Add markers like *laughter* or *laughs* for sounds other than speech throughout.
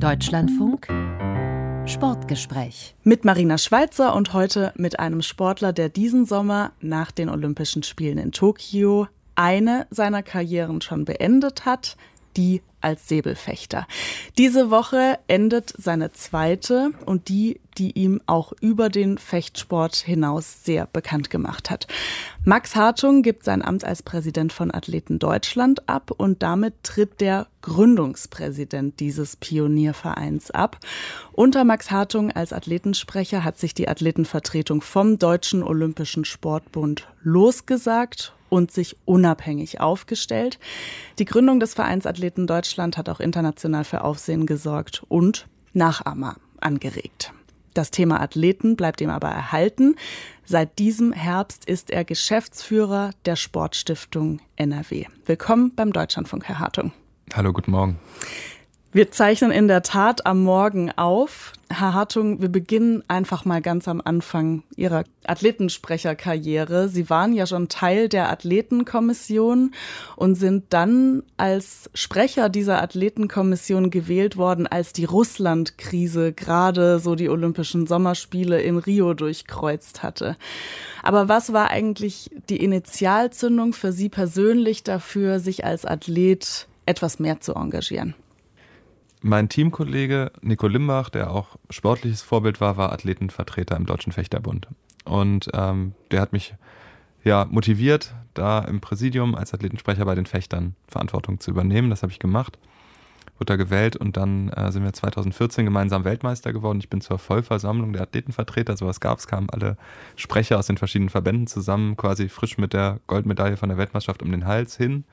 Deutschlandfunk Sportgespräch. Mit Marina Schweizer und heute mit einem Sportler, der diesen Sommer nach den Olympischen Spielen in Tokio eine seiner Karrieren schon beendet hat, die als Säbelfechter. Diese Woche endet seine zweite und die, die ihm auch über den Fechtsport hinaus sehr bekannt gemacht hat. Max Hartung gibt sein Amt als Präsident von Athleten Deutschland ab und damit tritt der Gründungspräsident dieses Pioniervereins ab. Unter Max Hartung als Athletensprecher hat sich die Athletenvertretung vom Deutschen Olympischen Sportbund losgesagt und sich unabhängig aufgestellt. Die Gründung des Vereins Athleten Deutschland hat auch international für Aufsehen gesorgt und Nachahmer angeregt. Das Thema Athleten bleibt ihm aber erhalten. Seit diesem Herbst ist er Geschäftsführer der Sportstiftung NRW. Willkommen beim Deutschlandfunk, Herr Hartung. Hallo, guten Morgen. Wir zeichnen in der Tat am Morgen auf. Herr Hartung, wir beginnen einfach mal ganz am Anfang Ihrer Athletensprecherkarriere. Sie waren ja schon Teil der Athletenkommission und sind dann als Sprecher dieser Athletenkommission gewählt worden, als die Russland-Krise gerade so die Olympischen Sommerspiele in Rio durchkreuzt hatte. Aber was war eigentlich die Initialzündung für Sie persönlich dafür, sich als Athlet etwas mehr zu engagieren? Mein Teamkollege Nico Limbach, der auch sportliches Vorbild war, war Athletenvertreter im Deutschen Fechterbund. Und ähm, der hat mich ja motiviert, da im Präsidium als Athletensprecher bei den Fechtern Verantwortung zu übernehmen. Das habe ich gemacht, wurde da gewählt und dann äh, sind wir 2014 gemeinsam Weltmeister geworden. Ich bin zur Vollversammlung der Athletenvertreter, sowas gab es, kamen alle Sprecher aus den verschiedenen Verbänden zusammen, quasi frisch mit der Goldmedaille von der Weltmeisterschaft um den Hals hin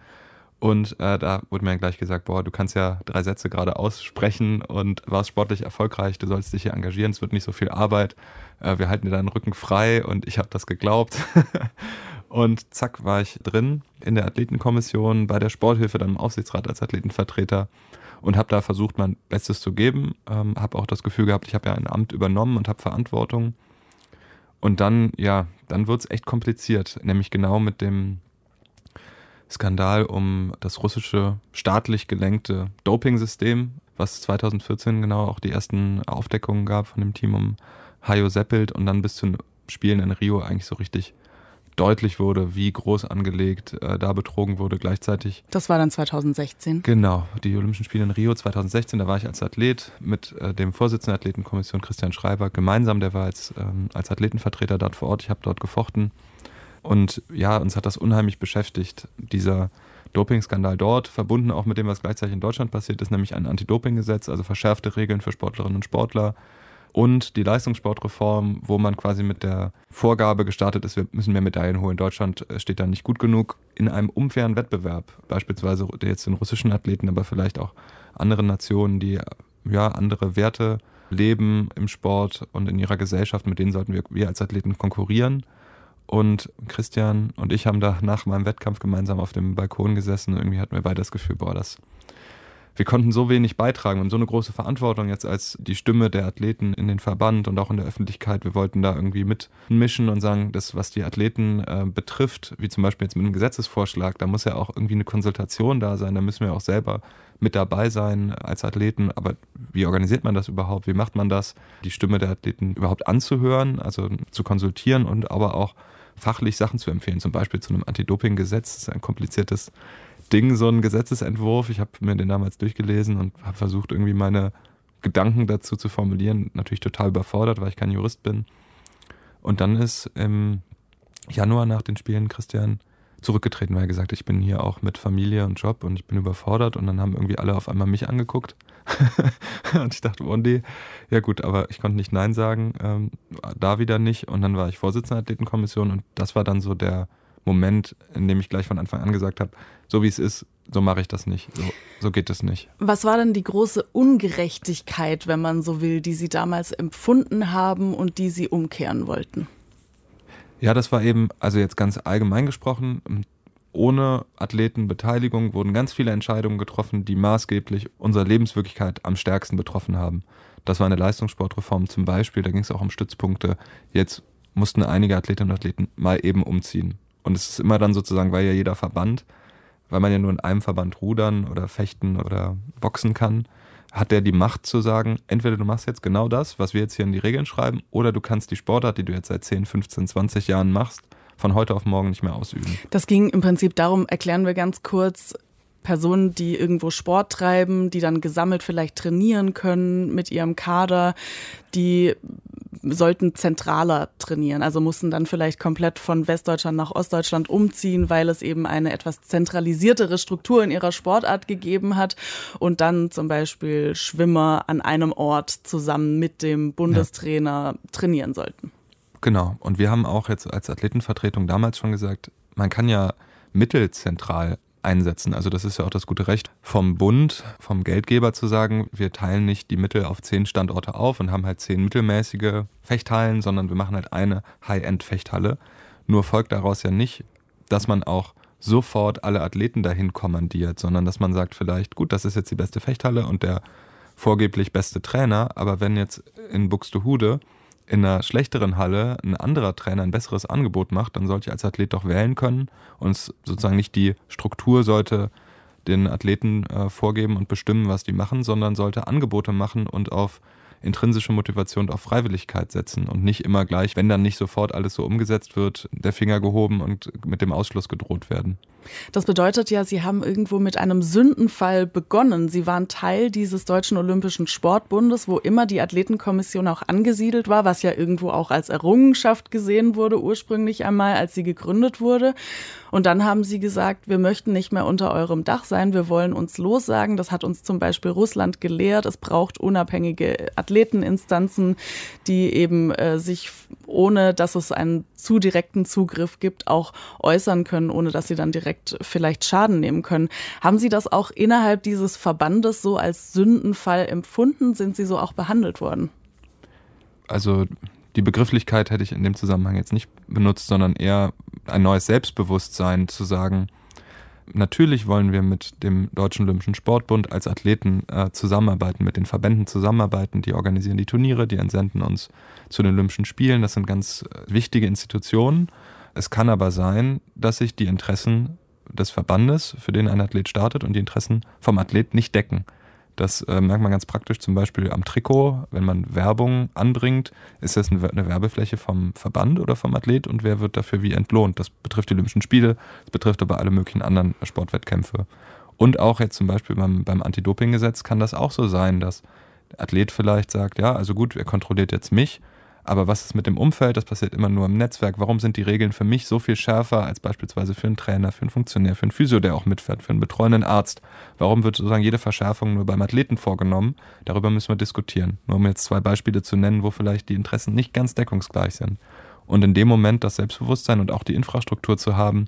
und äh, da wurde mir dann gleich gesagt, boah, du kannst ja drei Sätze gerade aussprechen und warst sportlich erfolgreich, du sollst dich hier engagieren, es wird nicht so viel Arbeit, äh, wir halten dir deinen Rücken frei und ich habe das geglaubt. *laughs* und zack war ich drin in der Athletenkommission, bei der Sporthilfe, dann im Aufsichtsrat als Athletenvertreter und habe da versucht, mein Bestes zu geben. Ähm, habe auch das Gefühl gehabt, ich habe ja ein Amt übernommen und habe Verantwortung. Und dann, ja, dann wird es echt kompliziert, nämlich genau mit dem Skandal um das russische staatlich gelenkte Doping-System, was 2014 genau auch die ersten Aufdeckungen gab von dem Team um Hajo Seppelt und dann bis zu den Spielen in Rio eigentlich so richtig deutlich wurde, wie groß angelegt äh, da betrogen wurde gleichzeitig. Das war dann 2016. Genau, die Olympischen Spiele in Rio 2016, da war ich als Athlet mit äh, dem Vorsitzenden der Athletenkommission Christian Schreiber gemeinsam, der war als, ähm, als Athletenvertreter dort vor Ort, ich habe dort gefochten und ja, uns hat das unheimlich beschäftigt, dieser Dopingskandal dort, verbunden auch mit dem, was gleichzeitig in Deutschland passiert ist, nämlich ein Anti-Doping-Gesetz, also verschärfte Regeln für Sportlerinnen und Sportler und die Leistungssportreform, wo man quasi mit der Vorgabe gestartet ist, wir müssen mehr Medaillen holen. Deutschland äh, steht da nicht gut genug in einem unfairen Wettbewerb, beispielsweise jetzt den russischen Athleten, aber vielleicht auch anderen Nationen, die ja andere Werte leben im Sport und in ihrer Gesellschaft, mit denen sollten wir, wir als Athleten konkurrieren. Und Christian und ich haben da nach meinem Wettkampf gemeinsam auf dem Balkon gesessen. Irgendwie hatten wir beide das Gefühl, boah, das, wir konnten so wenig beitragen und so eine große Verantwortung jetzt als die Stimme der Athleten in den Verband und auch in der Öffentlichkeit. Wir wollten da irgendwie mitmischen und sagen, das, was die Athleten äh, betrifft, wie zum Beispiel jetzt mit einem Gesetzesvorschlag, da muss ja auch irgendwie eine Konsultation da sein. Da müssen wir auch selber mit dabei sein als Athleten. Aber wie organisiert man das überhaupt? Wie macht man das, die Stimme der Athleten überhaupt anzuhören, also zu konsultieren und aber auch fachlich Sachen zu empfehlen, zum Beispiel zu einem Anti-Doping-Gesetz. Das ist ein kompliziertes Ding, so ein Gesetzesentwurf. Ich habe mir den damals durchgelesen und habe versucht, irgendwie meine Gedanken dazu zu formulieren. Natürlich total überfordert, weil ich kein Jurist bin. Und dann ist im Januar nach den Spielen Christian zurückgetreten, weil er gesagt hat, ich bin hier auch mit Familie und Job und ich bin überfordert. Und dann haben irgendwie alle auf einmal mich angeguckt. *laughs* und ich dachte, Wondi, ja gut, aber ich konnte nicht Nein sagen, ähm, da wieder nicht. Und dann war ich Vorsitzender der Athletenkommission und das war dann so der Moment, in dem ich gleich von Anfang an gesagt habe, so wie es ist, so mache ich das nicht. So, so geht es nicht. Was war denn die große Ungerechtigkeit, wenn man so will, die Sie damals empfunden haben und die Sie umkehren wollten? Ja, das war eben, also jetzt ganz allgemein gesprochen, ohne Athletenbeteiligung wurden ganz viele Entscheidungen getroffen, die maßgeblich unsere Lebenswirklichkeit am stärksten betroffen haben. Das war eine Leistungssportreform zum Beispiel, da ging es auch um Stützpunkte. Jetzt mussten einige Athletinnen und Athleten mal eben umziehen. Und es ist immer dann sozusagen, weil ja jeder Verband, weil man ja nur in einem Verband rudern oder fechten oder boxen kann, hat der die Macht zu sagen, entweder du machst jetzt genau das, was wir jetzt hier in die Regeln schreiben, oder du kannst die Sportart, die du jetzt seit 10, 15, 20 Jahren machst, von heute auf morgen nicht mehr ausüben. Das ging im Prinzip darum, erklären wir ganz kurz, Personen, die irgendwo Sport treiben, die dann gesammelt vielleicht trainieren können mit ihrem Kader, die sollten zentraler trainieren. Also mussten dann vielleicht komplett von Westdeutschland nach Ostdeutschland umziehen, weil es eben eine etwas zentralisiertere Struktur in ihrer Sportart gegeben hat und dann zum Beispiel Schwimmer an einem Ort zusammen mit dem Bundestrainer ja. trainieren sollten. Genau. Und wir haben auch jetzt als Athletenvertretung damals schon gesagt, man kann ja mittelzentral einsetzen. Also das ist ja auch das gute Recht vom Bund, vom Geldgeber zu sagen, wir teilen nicht die Mittel auf zehn Standorte auf und haben halt zehn mittelmäßige Fechthallen, sondern wir machen halt eine High-End-Fechthalle. Nur folgt daraus ja nicht, dass man auch sofort alle Athleten dahin kommandiert, sondern dass man sagt vielleicht, gut, das ist jetzt die beste Fechthalle und der vorgeblich beste Trainer, aber wenn jetzt in Buxtehude in einer schlechteren Halle ein anderer Trainer ein besseres Angebot macht, dann sollte ich als Athlet doch wählen können. Und sozusagen nicht die Struktur sollte den Athleten äh, vorgeben und bestimmen, was die machen, sondern sollte Angebote machen und auf intrinsische Motivation und auf Freiwilligkeit setzen und nicht immer gleich, wenn dann nicht sofort alles so umgesetzt wird, der Finger gehoben und mit dem Ausschluss gedroht werden. Das bedeutet ja, Sie haben irgendwo mit einem Sündenfall begonnen. Sie waren Teil dieses Deutschen Olympischen Sportbundes, wo immer die Athletenkommission auch angesiedelt war, was ja irgendwo auch als Errungenschaft gesehen wurde, ursprünglich einmal, als sie gegründet wurde. Und dann haben sie gesagt, wir möchten nicht mehr unter eurem Dach sein, wir wollen uns lossagen. Das hat uns zum Beispiel Russland gelehrt. Es braucht unabhängige Athleteninstanzen, die eben äh, sich, ohne dass es einen zu direkten Zugriff gibt, auch äußern können, ohne dass sie dann direkt vielleicht Schaden nehmen können. Haben Sie das auch innerhalb dieses Verbandes so als Sündenfall empfunden? Sind Sie so auch behandelt worden? Also die Begrifflichkeit hätte ich in dem Zusammenhang jetzt nicht benutzt, sondern eher ein neues Selbstbewusstsein zu sagen, natürlich wollen wir mit dem Deutschen Olympischen Sportbund als Athleten äh, zusammenarbeiten, mit den Verbänden zusammenarbeiten, die organisieren die Turniere, die entsenden uns zu den Olympischen Spielen. Das sind ganz äh, wichtige Institutionen. Es kann aber sein, dass sich die Interessen des Verbandes, für den ein Athlet startet, und die Interessen vom Athlet nicht decken. Das äh, merkt man ganz praktisch zum Beispiel am Trikot. Wenn man Werbung anbringt, ist das eine, Werbefläche vom Verband oder vom Athlet und wer wird dafür wie entlohnt? Das betrifft die Olympischen Spiele, das betrifft aber alle möglichen anderen Sportwettkämpfe. Und auch jetzt zum Beispiel beim, beim Anti-Doping-Gesetz kann das auch so sein, dass der Athlet vielleicht sagt, ja, also gut, er kontrolliert jetzt mich, aber was ist mit dem Umfeld? Das passiert immer nur im Netzwerk. Warum sind die Regeln für mich so viel schärfer als beispielsweise für einen Trainer, für einen Funktionär, für einen Physio, der auch mitfährt, für einen betreuenden Arzt? Warum wird sozusagen jede Verschärfung nur beim Athleten vorgenommen? Darüber müssen wir diskutieren. Nur um jetzt zwei Beispiele zu nennen, wo vielleicht die Interessen nicht ganz deckungsgleich sind. Und in dem Moment das Selbstbewusstsein und auch die Infrastruktur zu haben,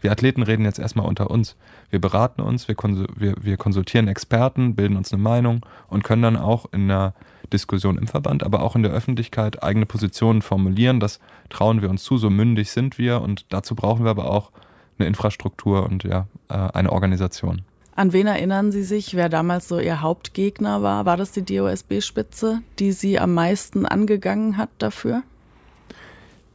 wir Athleten reden jetzt erstmal unter uns. Wir beraten uns, wir, konsultieren Experten, bilden uns eine Meinung und können dann auch in einer Diskussion im Verband, aber auch in der Öffentlichkeit eigene Positionen formulieren. Das trauen wir uns zu, so mündig sind wir und dazu brauchen wir aber auch eine Infrastruktur und ja, äh, eine Organisation. An wen erinnern Sie sich, wer damals so Ihr Hauptgegner war? War das die DOSB-Spitze, die Sie am meisten angegangen hat dafür?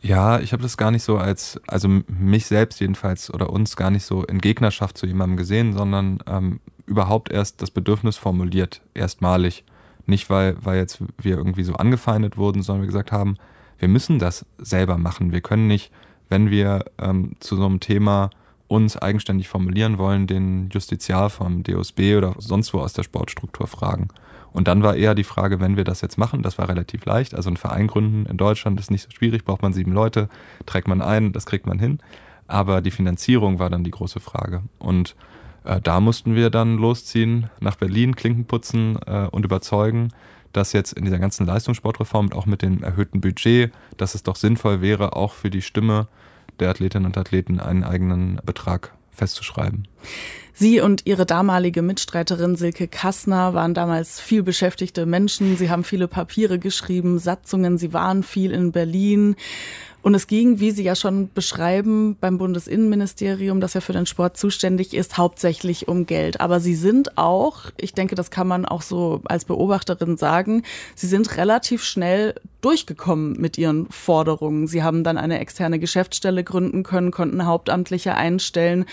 Ja, ich habe das gar nicht so als, also mich selbst jedenfalls oder uns gar nicht so in Gegnerschaft zu jemandem gesehen, sondern ähm, überhaupt erst das Bedürfnis formuliert, erstmalig. Nicht, weil, weil jetzt wir irgendwie so angefeindet wurden, sondern wir gesagt haben, wir müssen das selber machen. Wir können nicht, wenn wir ähm, zu so einem Thema uns eigenständig formulieren wollen, den Justiziar vom DOSB oder sonst wo aus der Sportstruktur fragen. Und dann war eher die Frage, wenn wir das jetzt machen, das war relativ leicht. Also ein Verein gründen in Deutschland ist nicht so schwierig, braucht man sieben Leute, trägt man ein, das kriegt man hin. Aber die Finanzierung war dann die große Frage. Und äh, da mussten wir dann losziehen, nach Berlin, Klinken putzen äh, und überzeugen, dass jetzt in dieser ganzen Leistungssportreform auch mit dem erhöhten Budget, dass es doch sinnvoll wäre, auch für die Stimme der Athletinnen und Athleten einen eigenen Betrag festzuschreiben. Sie und Ihre damalige Mitstreiterin Silke Kassner waren damals viel beschäftigte Menschen. Sie haben viele Papiere geschrieben, Satzungen. Sie waren viel in Berlin. Und es ging, wie Sie ja schon beschreiben, beim Bundesinnenministerium, das ja für den Sport zuständig ist, hauptsächlich um Geld. Aber Sie sind auch, ich denke, das kann man auch so als Beobachterin sagen, Sie sind relativ schnell durchgekommen mit Ihren Forderungen. Sie haben dann eine externe Geschäftsstelle gründen können, konnten Hauptamtliche einstellen.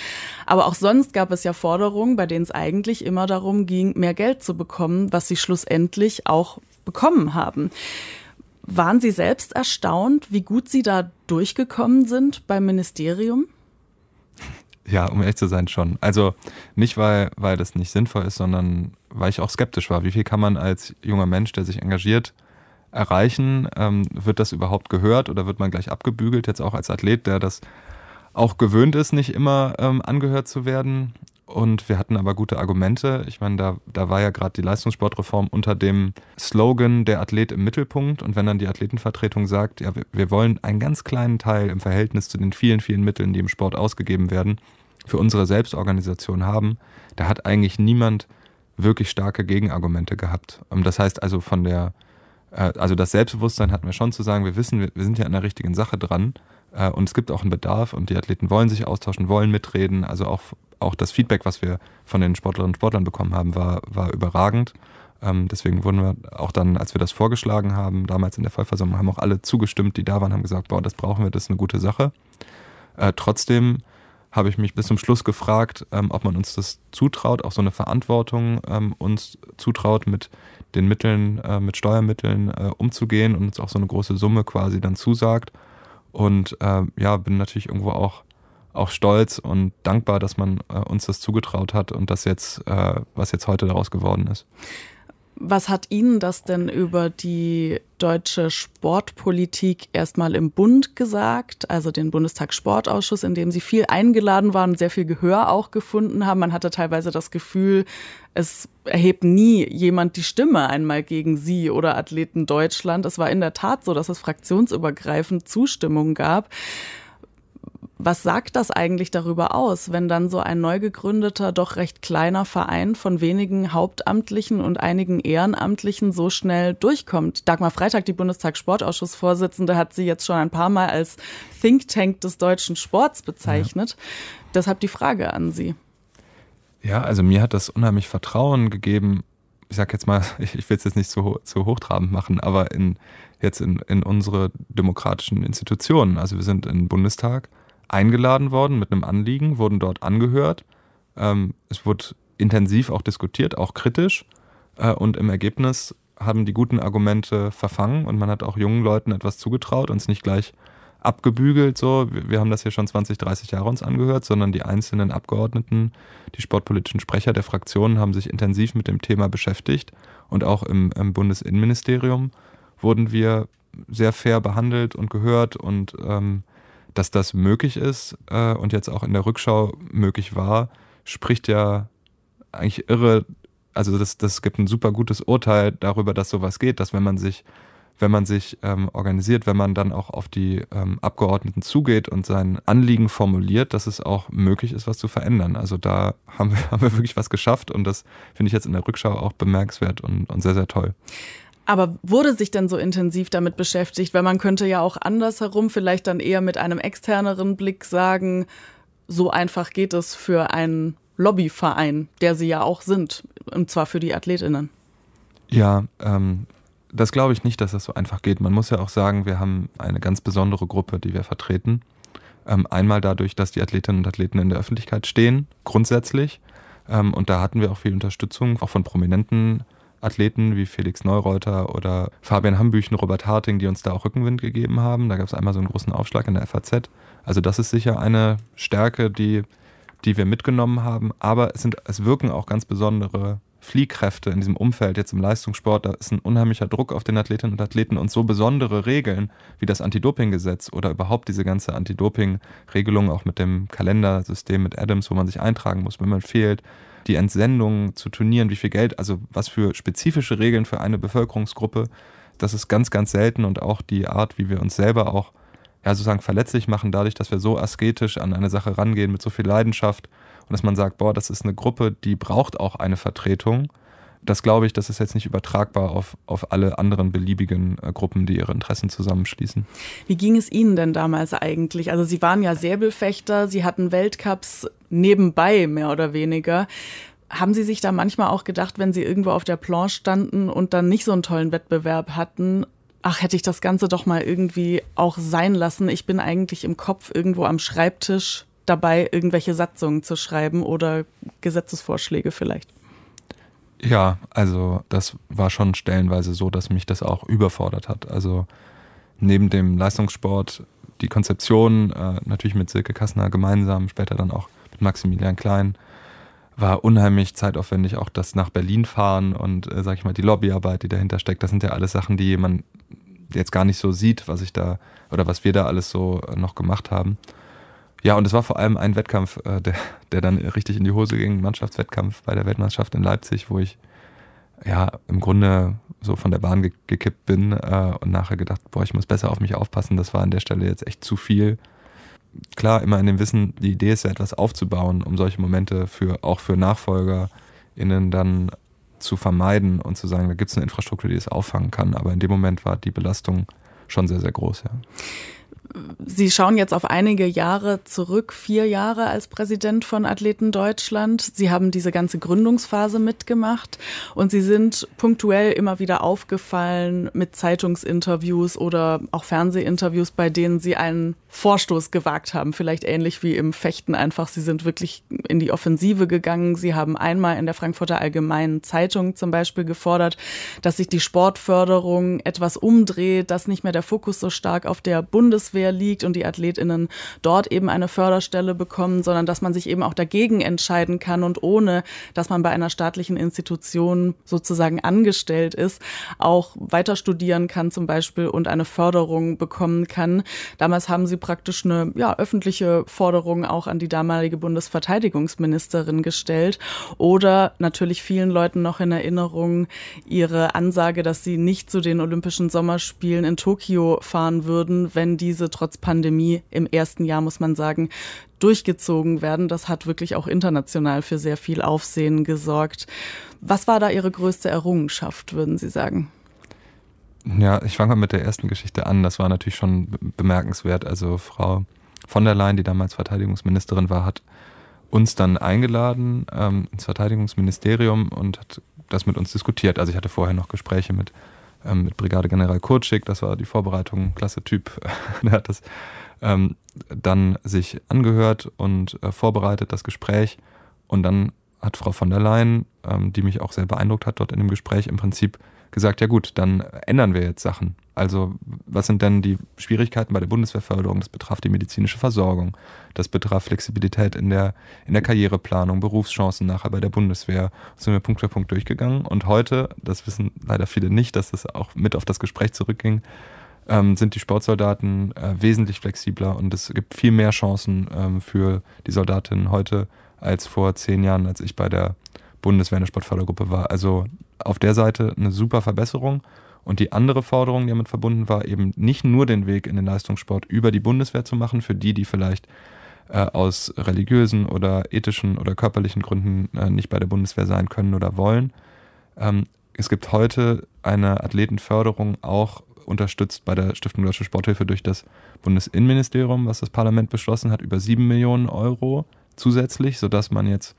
Aber auch sonst gab es ja Forderungen, bei denen es eigentlich immer darum ging, mehr Geld zu bekommen, was Sie schlussendlich auch bekommen haben. Waren Sie selbst erstaunt, wie gut Sie da durchgekommen sind beim Ministerium? Ja, um ehrlich zu sein, schon. Also nicht, weil, weil das nicht sinnvoll ist, sondern weil ich auch skeptisch war. Wie viel kann man als junger Mensch, der sich engagiert, erreichen? Ähm, wird das überhaupt gehört oder wird man gleich abgebügelt? Jetzt auch als Athlet, der das auch gewöhnt ist, nicht immer ähm, angehört zu werden. Und wir hatten aber gute Argumente. Ich meine, da, da war ja gerade die Leistungssportreform unter dem Slogan der Athlet im Mittelpunkt. Und wenn dann die Athletenvertretung sagt, ja, wir, wir wollen einen ganz kleinen Teil im Verhältnis zu den vielen, vielen Mitteln, die im Sport ausgegeben werden, für unsere Selbstorganisation haben, da hat eigentlich niemand wirklich starke Gegenargumente gehabt. Das heißt also von der, äh, also das Selbstbewusstsein hatten wir schon zu sagen, wir wissen, wir sind ja an der richtigen Sache dran äh, und es gibt auch einen Bedarf und die Athleten wollen sich austauschen, wollen mitreden. Also auch auch das Feedback, was wir von den Sportlerinnen und Sportlern bekommen haben, war, war überragend. Ähm, deswegen wurden wir auch dann, als wir das vorgeschlagen haben, damals in der Vollversammlung, haben auch alle zugestimmt, die da waren, haben gesagt, boah, das brauchen wir, das ist eine gute Sache. Äh, trotzdem habe ich mich bis zum Schluss gefragt, ähm, ob man uns das zutraut, auch so eine Verantwortung ähm, uns zutraut, mit den Mitteln, äh, mit Steuermitteln äh, umzugehen und uns auch so eine große Summe quasi dann zusagt. Und äh, ja, bin natürlich irgendwo auch auch stolz und dankbar, dass man äh, uns das zugetraut hat und das jetzt, äh, was jetzt heute daraus geworden ist. Was hat Ihnen das denn über die deutsche Sportpolitik erstmal im Bund gesagt, also den Bundestagssportausschuss, in dem Sie viel eingeladen waren, sehr viel Gehör auch gefunden haben? Man hatte teilweise das Gefühl, es erhebt nie jemand die Stimme einmal gegen Sie oder Athleten Deutschland. Es war in der Tat so, dass es fraktionsübergreifend Zustimmung gab. Was sagt das eigentlich darüber aus, wenn dann so ein neu gegründeter, doch recht kleiner Verein von wenigen Hauptamtlichen und einigen Ehrenamtlichen so schnell durchkommt? Dagmar Freitag, die Bundestagssportausschussvorsitzende, hat sie jetzt schon ein paar Mal als Think Tank des deutschen Sports bezeichnet. Ja. Deshalb die Frage an Sie. Ja, also mir hat das unheimlich Vertrauen gegeben. Ich sag jetzt mal, *laughs* ich, ich will es jetzt nicht zu, zu hochtrabend machen, aber in, jetzt in, in unsere demokratischen Institutionen. Also wir sind im Bundestag eingeladen worden mit einem Anliegen, wurden dort angehört. Ähm, es wurde intensiv auch diskutiert, auch kritisch. Äh, und im Ergebnis haben die guten Argumente verfangen und man hat auch jungen Leuten etwas zugetraut und es nicht gleich abgebügelt. So, wir haben das hier schon 20, 30 Jahre uns angehört, sondern die einzelnen Abgeordneten, die sportpolitischen Sprecher der Fraktionen haben sich intensiv mit dem Thema beschäftigt und auch im, im Bundesinnenministerium wurden wir sehr fair behandelt und gehört und ähm, dass das möglich ist äh, und jetzt auch in der Rückschau möglich war, spricht ja eigentlich irre. Also das, das gibt ein super gutes Urteil darüber, dass sowas geht, dass wenn man sich, wenn man sich ähm, organisiert, wenn man dann auch auf die ähm, Abgeordneten zugeht und sein Anliegen formuliert, dass es auch möglich ist, was zu verändern. Also da haben wir, *laughs* haben wir wirklich was geschafft und das finde ich jetzt in der Rückschau auch bemerkenswert und, und sehr, sehr toll. Aber wurde sich denn so intensiv damit beschäftigt? Weil man könnte ja auch andersherum vielleicht dann eher mit einem externeren Blick sagen, so einfach geht es für einen Lobbyverein, der sie ja auch sind, und zwar für die Athletinnen. Ja, ähm, das glaube ich nicht, dass das so einfach geht. Man muss ja auch sagen, wir haben eine ganz besondere Gruppe, die wir vertreten. Ähm, einmal dadurch, dass die Athletinnen und Athleten in der Öffentlichkeit stehen, grundsätzlich. Ähm, und da hatten wir auch viel Unterstützung, auch von prominenten Athleten wie Felix Neureuter oder Fabian Hambüchen, Robert Harting, die uns da auch Rückenwind gegeben haben. Da gab es einmal so einen großen Aufschlag in der FAZ. Also das ist sicher eine Stärke, die, die wir mitgenommen haben. Aber es, sind, es wirken auch ganz besondere Fliehkräfte in diesem Umfeld, jetzt im Leistungssport, da ist ein unheimlicher Druck auf den Athletinnen und Athleten und so besondere Regeln wie das Anti-Doping-Gesetz oder überhaupt diese ganze Anti-Doping-Regelung auch mit dem Kalendersystem mit Adams, wo man sich eintragen muss, wenn man fehlt, die Entsendung zu Turnieren, wie viel Geld, also was für spezifische Regeln für eine Bevölkerungsgruppe, das ist ganz, ganz selten und auch die Art, wie wir uns selber auch ja, sozusagen verletzlich machen, dadurch, dass wir so asketisch an eine Sache rangehen, mit so viel Leidenschaft und dass man sagt, boah, das ist eine Gruppe, die braucht auch eine Vertretung. das glaube ich, das ist jetzt nicht übertragbar auf, auf alle anderen beliebigen äh, Gruppen, die ihre Interessen zusammenschließen. Wie ging es Ihnen denn damals eigentlich? Also Sie waren ja Säbelfechter, Sie hatten Weltcups nebenbei mehr oder weniger. Haben Sie sich da manchmal auch gedacht, wenn Sie irgendwo auf der Planche standen und dann nicht so einen tollen Wettbewerb hatten, ach, hätte ich das Ganze doch mal irgendwie auch sein lassen. Ich bin eigentlich im Kopf irgendwo am Schreibtisch dabei, irgendwelche Satzungen zu schreiben oder Gesetzesvorschläge vielleicht. Ja, also das war schon stellenweise so, dass mich das auch überfordert hat. Also neben dem Leistungssport die Konzeption, äh, natürlich mit Silke Kassner gemeinsam, später dann auch Maximilian Klein, war unheimlich zeitaufwendig. Auch das nach Berlin fahren und, äh, sag ich mal, die Lobbyarbeit, die dahinter steckt, das sind ja alles Sachen, die man jetzt gar nicht so sieht, was ich da oder was wir da alles so äh, noch gemacht haben. Ja, und es war vor allem ein Wettkampf, äh, der, der dann richtig in die Hose ging, Mannschaftswettkampf bei der Weltmeisterschaft in Leipzig, wo ich ja im Grunde so von der Bahn ge gekippt bin äh, und nachher gedacht, boah, ich muss besser auf mich aufpassen. Das war an der Stelle jetzt echt zu viel. Klar, immer in dem Wissen, die Idee ist ja etwas aufzubauen, um solche Momente für auch für NachfolgerInnen dann zu vermeiden und zu sagen, da gibt es eine Infrastruktur, die es auffangen kann. Aber in dem Moment war die Belastung schon sehr, sehr groß, ja. Sie schauen jetzt auf einige Jahre zurück, vier Jahre als Präsident von Athleten Deutschland. Sie haben diese ganze Gründungsphase mitgemacht und Sie sind punktuell immer wieder aufgefallen mit Zeitungsinterviews oder auch Fernsehinterviews, bei denen Sie einen Vorstoß gewagt haben. Vielleicht ähnlich wie im Fechten einfach. Sie sind wirklich in die Offensive gegangen. Sie haben einmal in der Frankfurter Allgemeinen Zeitung zum Beispiel gefordert, dass sich die Sportförderung etwas umdreht, dass nicht mehr der Fokus so stark auf der Bundeswehr liegt und die AthletInnen dort eben eine Förderstelle bekommen, sondern dass man sich eben auch dagegen entscheiden kann und ohne, dass man bei einer staatlichen Institution sozusagen angestellt ist, auch weiter studieren kann zum Beispiel und eine Förderung bekommen kann. Damals haben sie praktisch eine ja, öffentliche Forderung auch an die damalige Bundesverteidigungsministerin gestellt oder natürlich vielen Leuten noch in Erinnerung ihre Ansage, dass sie nicht zu den Olympischen Sommerspielen in Tokio fahren würden, wenn diese trotz Pandemie im ersten Jahr, muss man sagen, durchgezogen werden. Das hat wirklich auch international für sehr viel Aufsehen gesorgt. Was war da Ihre größte Errungenschaft, würden Sie sagen? Ja, ich fange mal mit der ersten Geschichte an. Das war natürlich schon bemerkenswert. Also Frau von der Leyen, die damals Verteidigungsministerin war, hat uns dann eingeladen ähm, ins Verteidigungsministerium und hat das mit uns diskutiert. Also ich hatte vorher noch Gespräche mit ähm, mit Brigadegeneral Kurczyk, das war die Vorbereitung, klasse Typ, *laughs* der hat das ähm, dann sich angehört und äh, vorbereitet, das Gespräch. Und dann hat Frau von der Leyen, ähm, die mich auch sehr beeindruckt hat dort in dem Gespräch, im Prinzip gesagt, ja gut, dann ändern wir jetzt Sachen. Also was sind denn die Schwierigkeiten bei der Bundeswehrförderung? Das betraf die medizinische Versorgung, das betraf Flexibilität in der, in der Karriereplanung, Berufschancen nachher bei der Bundeswehr. Das sind wir Punkt für Punkt durchgegangen. Und heute, das wissen leider viele nicht, dass das auch mit auf das Gespräch zurückging, ähm, sind die Sportsoldaten äh, wesentlich flexibler und es gibt viel mehr Chancen ähm, für die Soldatinnen heute als vor zehn Jahren, als ich bei der Bundeswehr in der Sportfördergruppe war. Also auf der Seite eine super Verbesserung. Und die andere Forderung, die damit verbunden war, eben nicht nur den Weg in den Leistungssport über die Bundeswehr zu machen, für die, die vielleicht äh, aus religiösen oder ethischen oder körperlichen Gründen äh, nicht bei der Bundeswehr sein können oder wollen. Ähm, es gibt heute eine Athletenförderung auch unterstützt bei der Stiftung Deutsche Sporthilfe durch das Bundesinnenministerium, was das Parlament beschlossen hat, über sieben Millionen Euro zusätzlich, sodass man jetzt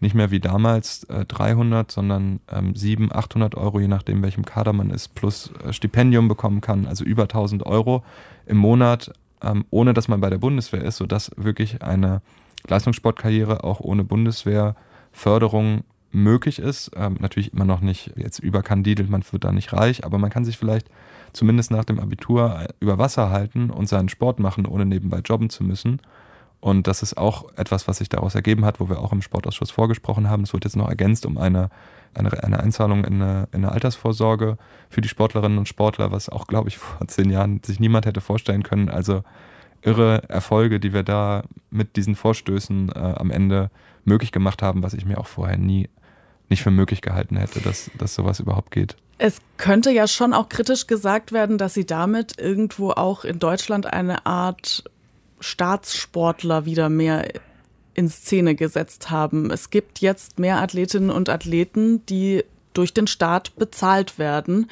nicht mehr wie damals äh, 300, sondern ähm, 700, 800 Euro, je nachdem, welchem Kader man ist, plus äh, Stipendium bekommen kann, also über 1000 Euro im Monat, ähm, ohne dass man bei der Bundeswehr ist, sodass wirklich eine Leistungssportkarriere auch ohne Bundeswehrförderung möglich ist. Ähm, natürlich immer noch nicht jetzt überkandidelt, man wird da nicht reich, aber man kann sich vielleicht zumindest nach dem Abitur äh, über Wasser halten und seinen Sport machen, ohne nebenbei jobben zu müssen. Und das ist auch etwas, was sich daraus ergeben hat, wo wir auch im Sportausschuss vorgesprochen haben. Es wird jetzt noch ergänzt um eine, eine, eine Einzahlung in eine, in eine Altersvorsorge für die Sportlerinnen und Sportler, was auch, glaube ich, *laughs* vor zehn Jahren sich niemand hätte vorstellen können. Also irre Erfolge, die wir da mit diesen Vorstößen äh, am Ende möglich gemacht haben, was ich mir auch vorher nie nicht für möglich gehalten hätte, dass, dass sowas überhaupt geht. Es könnte ja schon auch kritisch gesagt werden, dass Sie damit irgendwo auch in Deutschland eine Art Staatssportler wieder mehr in Szene gesetzt haben. Es gibt jetzt mehr Athletinnen und Athleten, die durch den Staat bezahlt werden.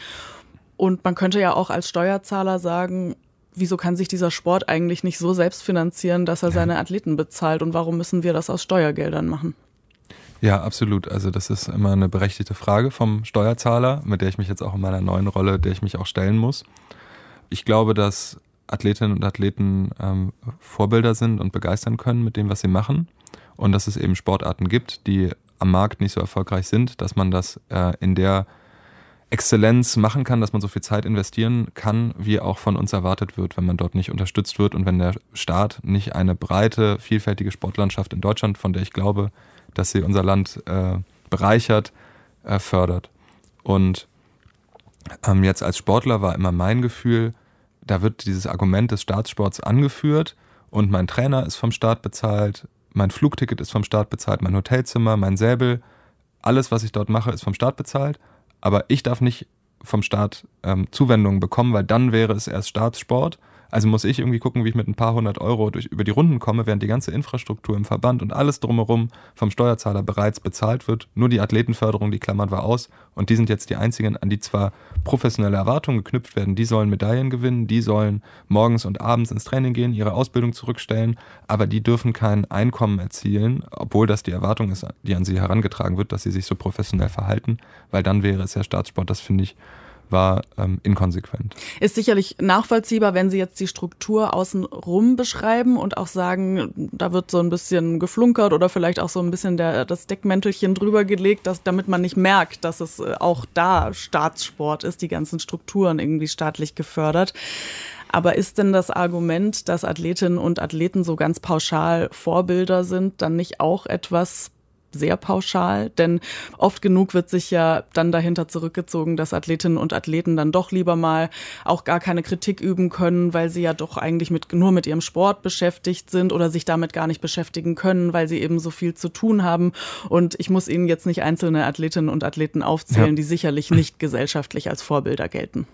Und man könnte ja auch als Steuerzahler sagen, wieso kann sich dieser Sport eigentlich nicht so selbst finanzieren, dass er ja. seine Athleten bezahlt und warum müssen wir das aus Steuergeldern machen? Ja, absolut. Also das ist immer eine berechtigte Frage vom Steuerzahler, mit der ich mich jetzt auch in meiner neuen Rolle, der ich mich auch stellen muss. Ich glaube, dass Athletinnen und Athleten ähm, Vorbilder sind und begeistern können mit dem, was sie machen. Und dass es eben Sportarten gibt, die am Markt nicht so erfolgreich sind, dass man das äh, in der Exzellenz machen kann, dass man so viel Zeit investieren kann, wie auch von uns erwartet wird, wenn man dort nicht unterstützt wird und wenn der Staat nicht eine breite, vielfältige Sportlandschaft in Deutschland, von der ich glaube, dass sie unser Land äh, bereichert, äh, fördert. Und ähm, jetzt als Sportler war immer mein Gefühl, da wird dieses Argument des Staatssports angeführt und mein Trainer ist vom Staat bezahlt, mein Flugticket ist vom Staat bezahlt, mein Hotelzimmer, mein Säbel, alles, was ich dort mache, ist vom Staat bezahlt. Aber ich darf nicht vom Staat ähm, Zuwendungen bekommen, weil dann wäre es erst Staatssport also muss ich irgendwie gucken, wie ich mit ein paar hundert Euro durch, über die Runden komme, während die ganze Infrastruktur im Verband und alles drumherum vom Steuerzahler bereits bezahlt wird. Nur die Athletenförderung, die klammern wir aus. Und die sind jetzt die einzigen, an die zwar professionelle Erwartungen geknüpft werden. Die sollen Medaillen gewinnen, die sollen morgens und abends ins Training gehen, ihre Ausbildung zurückstellen, aber die dürfen kein Einkommen erzielen, obwohl das die Erwartung ist, die an sie herangetragen wird, dass sie sich so professionell verhalten, weil dann wäre es ja Staatssport. Das finde ich war ähm, inkonsequent. Ist sicherlich nachvollziehbar, wenn Sie jetzt die Struktur außenrum beschreiben und auch sagen, da wird so ein bisschen geflunkert oder vielleicht auch so ein bisschen der, das Deckmäntelchen drüber gelegt, dass, damit man nicht merkt, dass es äh, auch da Staatssport ist, die ganzen Strukturen irgendwie staatlich gefördert. Aber ist denn das Argument, dass Athletinnen und Athleten so ganz pauschal Vorbilder sind, dann nicht auch etwas sehr pauschal, denn oft genug wird sich ja dann dahinter zurückgezogen, dass Athletinnen und Athleten dann doch lieber mal auch gar keine Kritik üben können, weil sie ja doch eigentlich mit, nur mit ihrem Sport beschäftigt sind oder sich damit gar nicht beschäftigen können, weil sie eben so viel zu tun haben. Und ich muss Ihnen jetzt nicht einzelne Athletinnen und Athleten aufzählen, ja. die sicherlich nicht gesellschaftlich als Vorbilder gelten.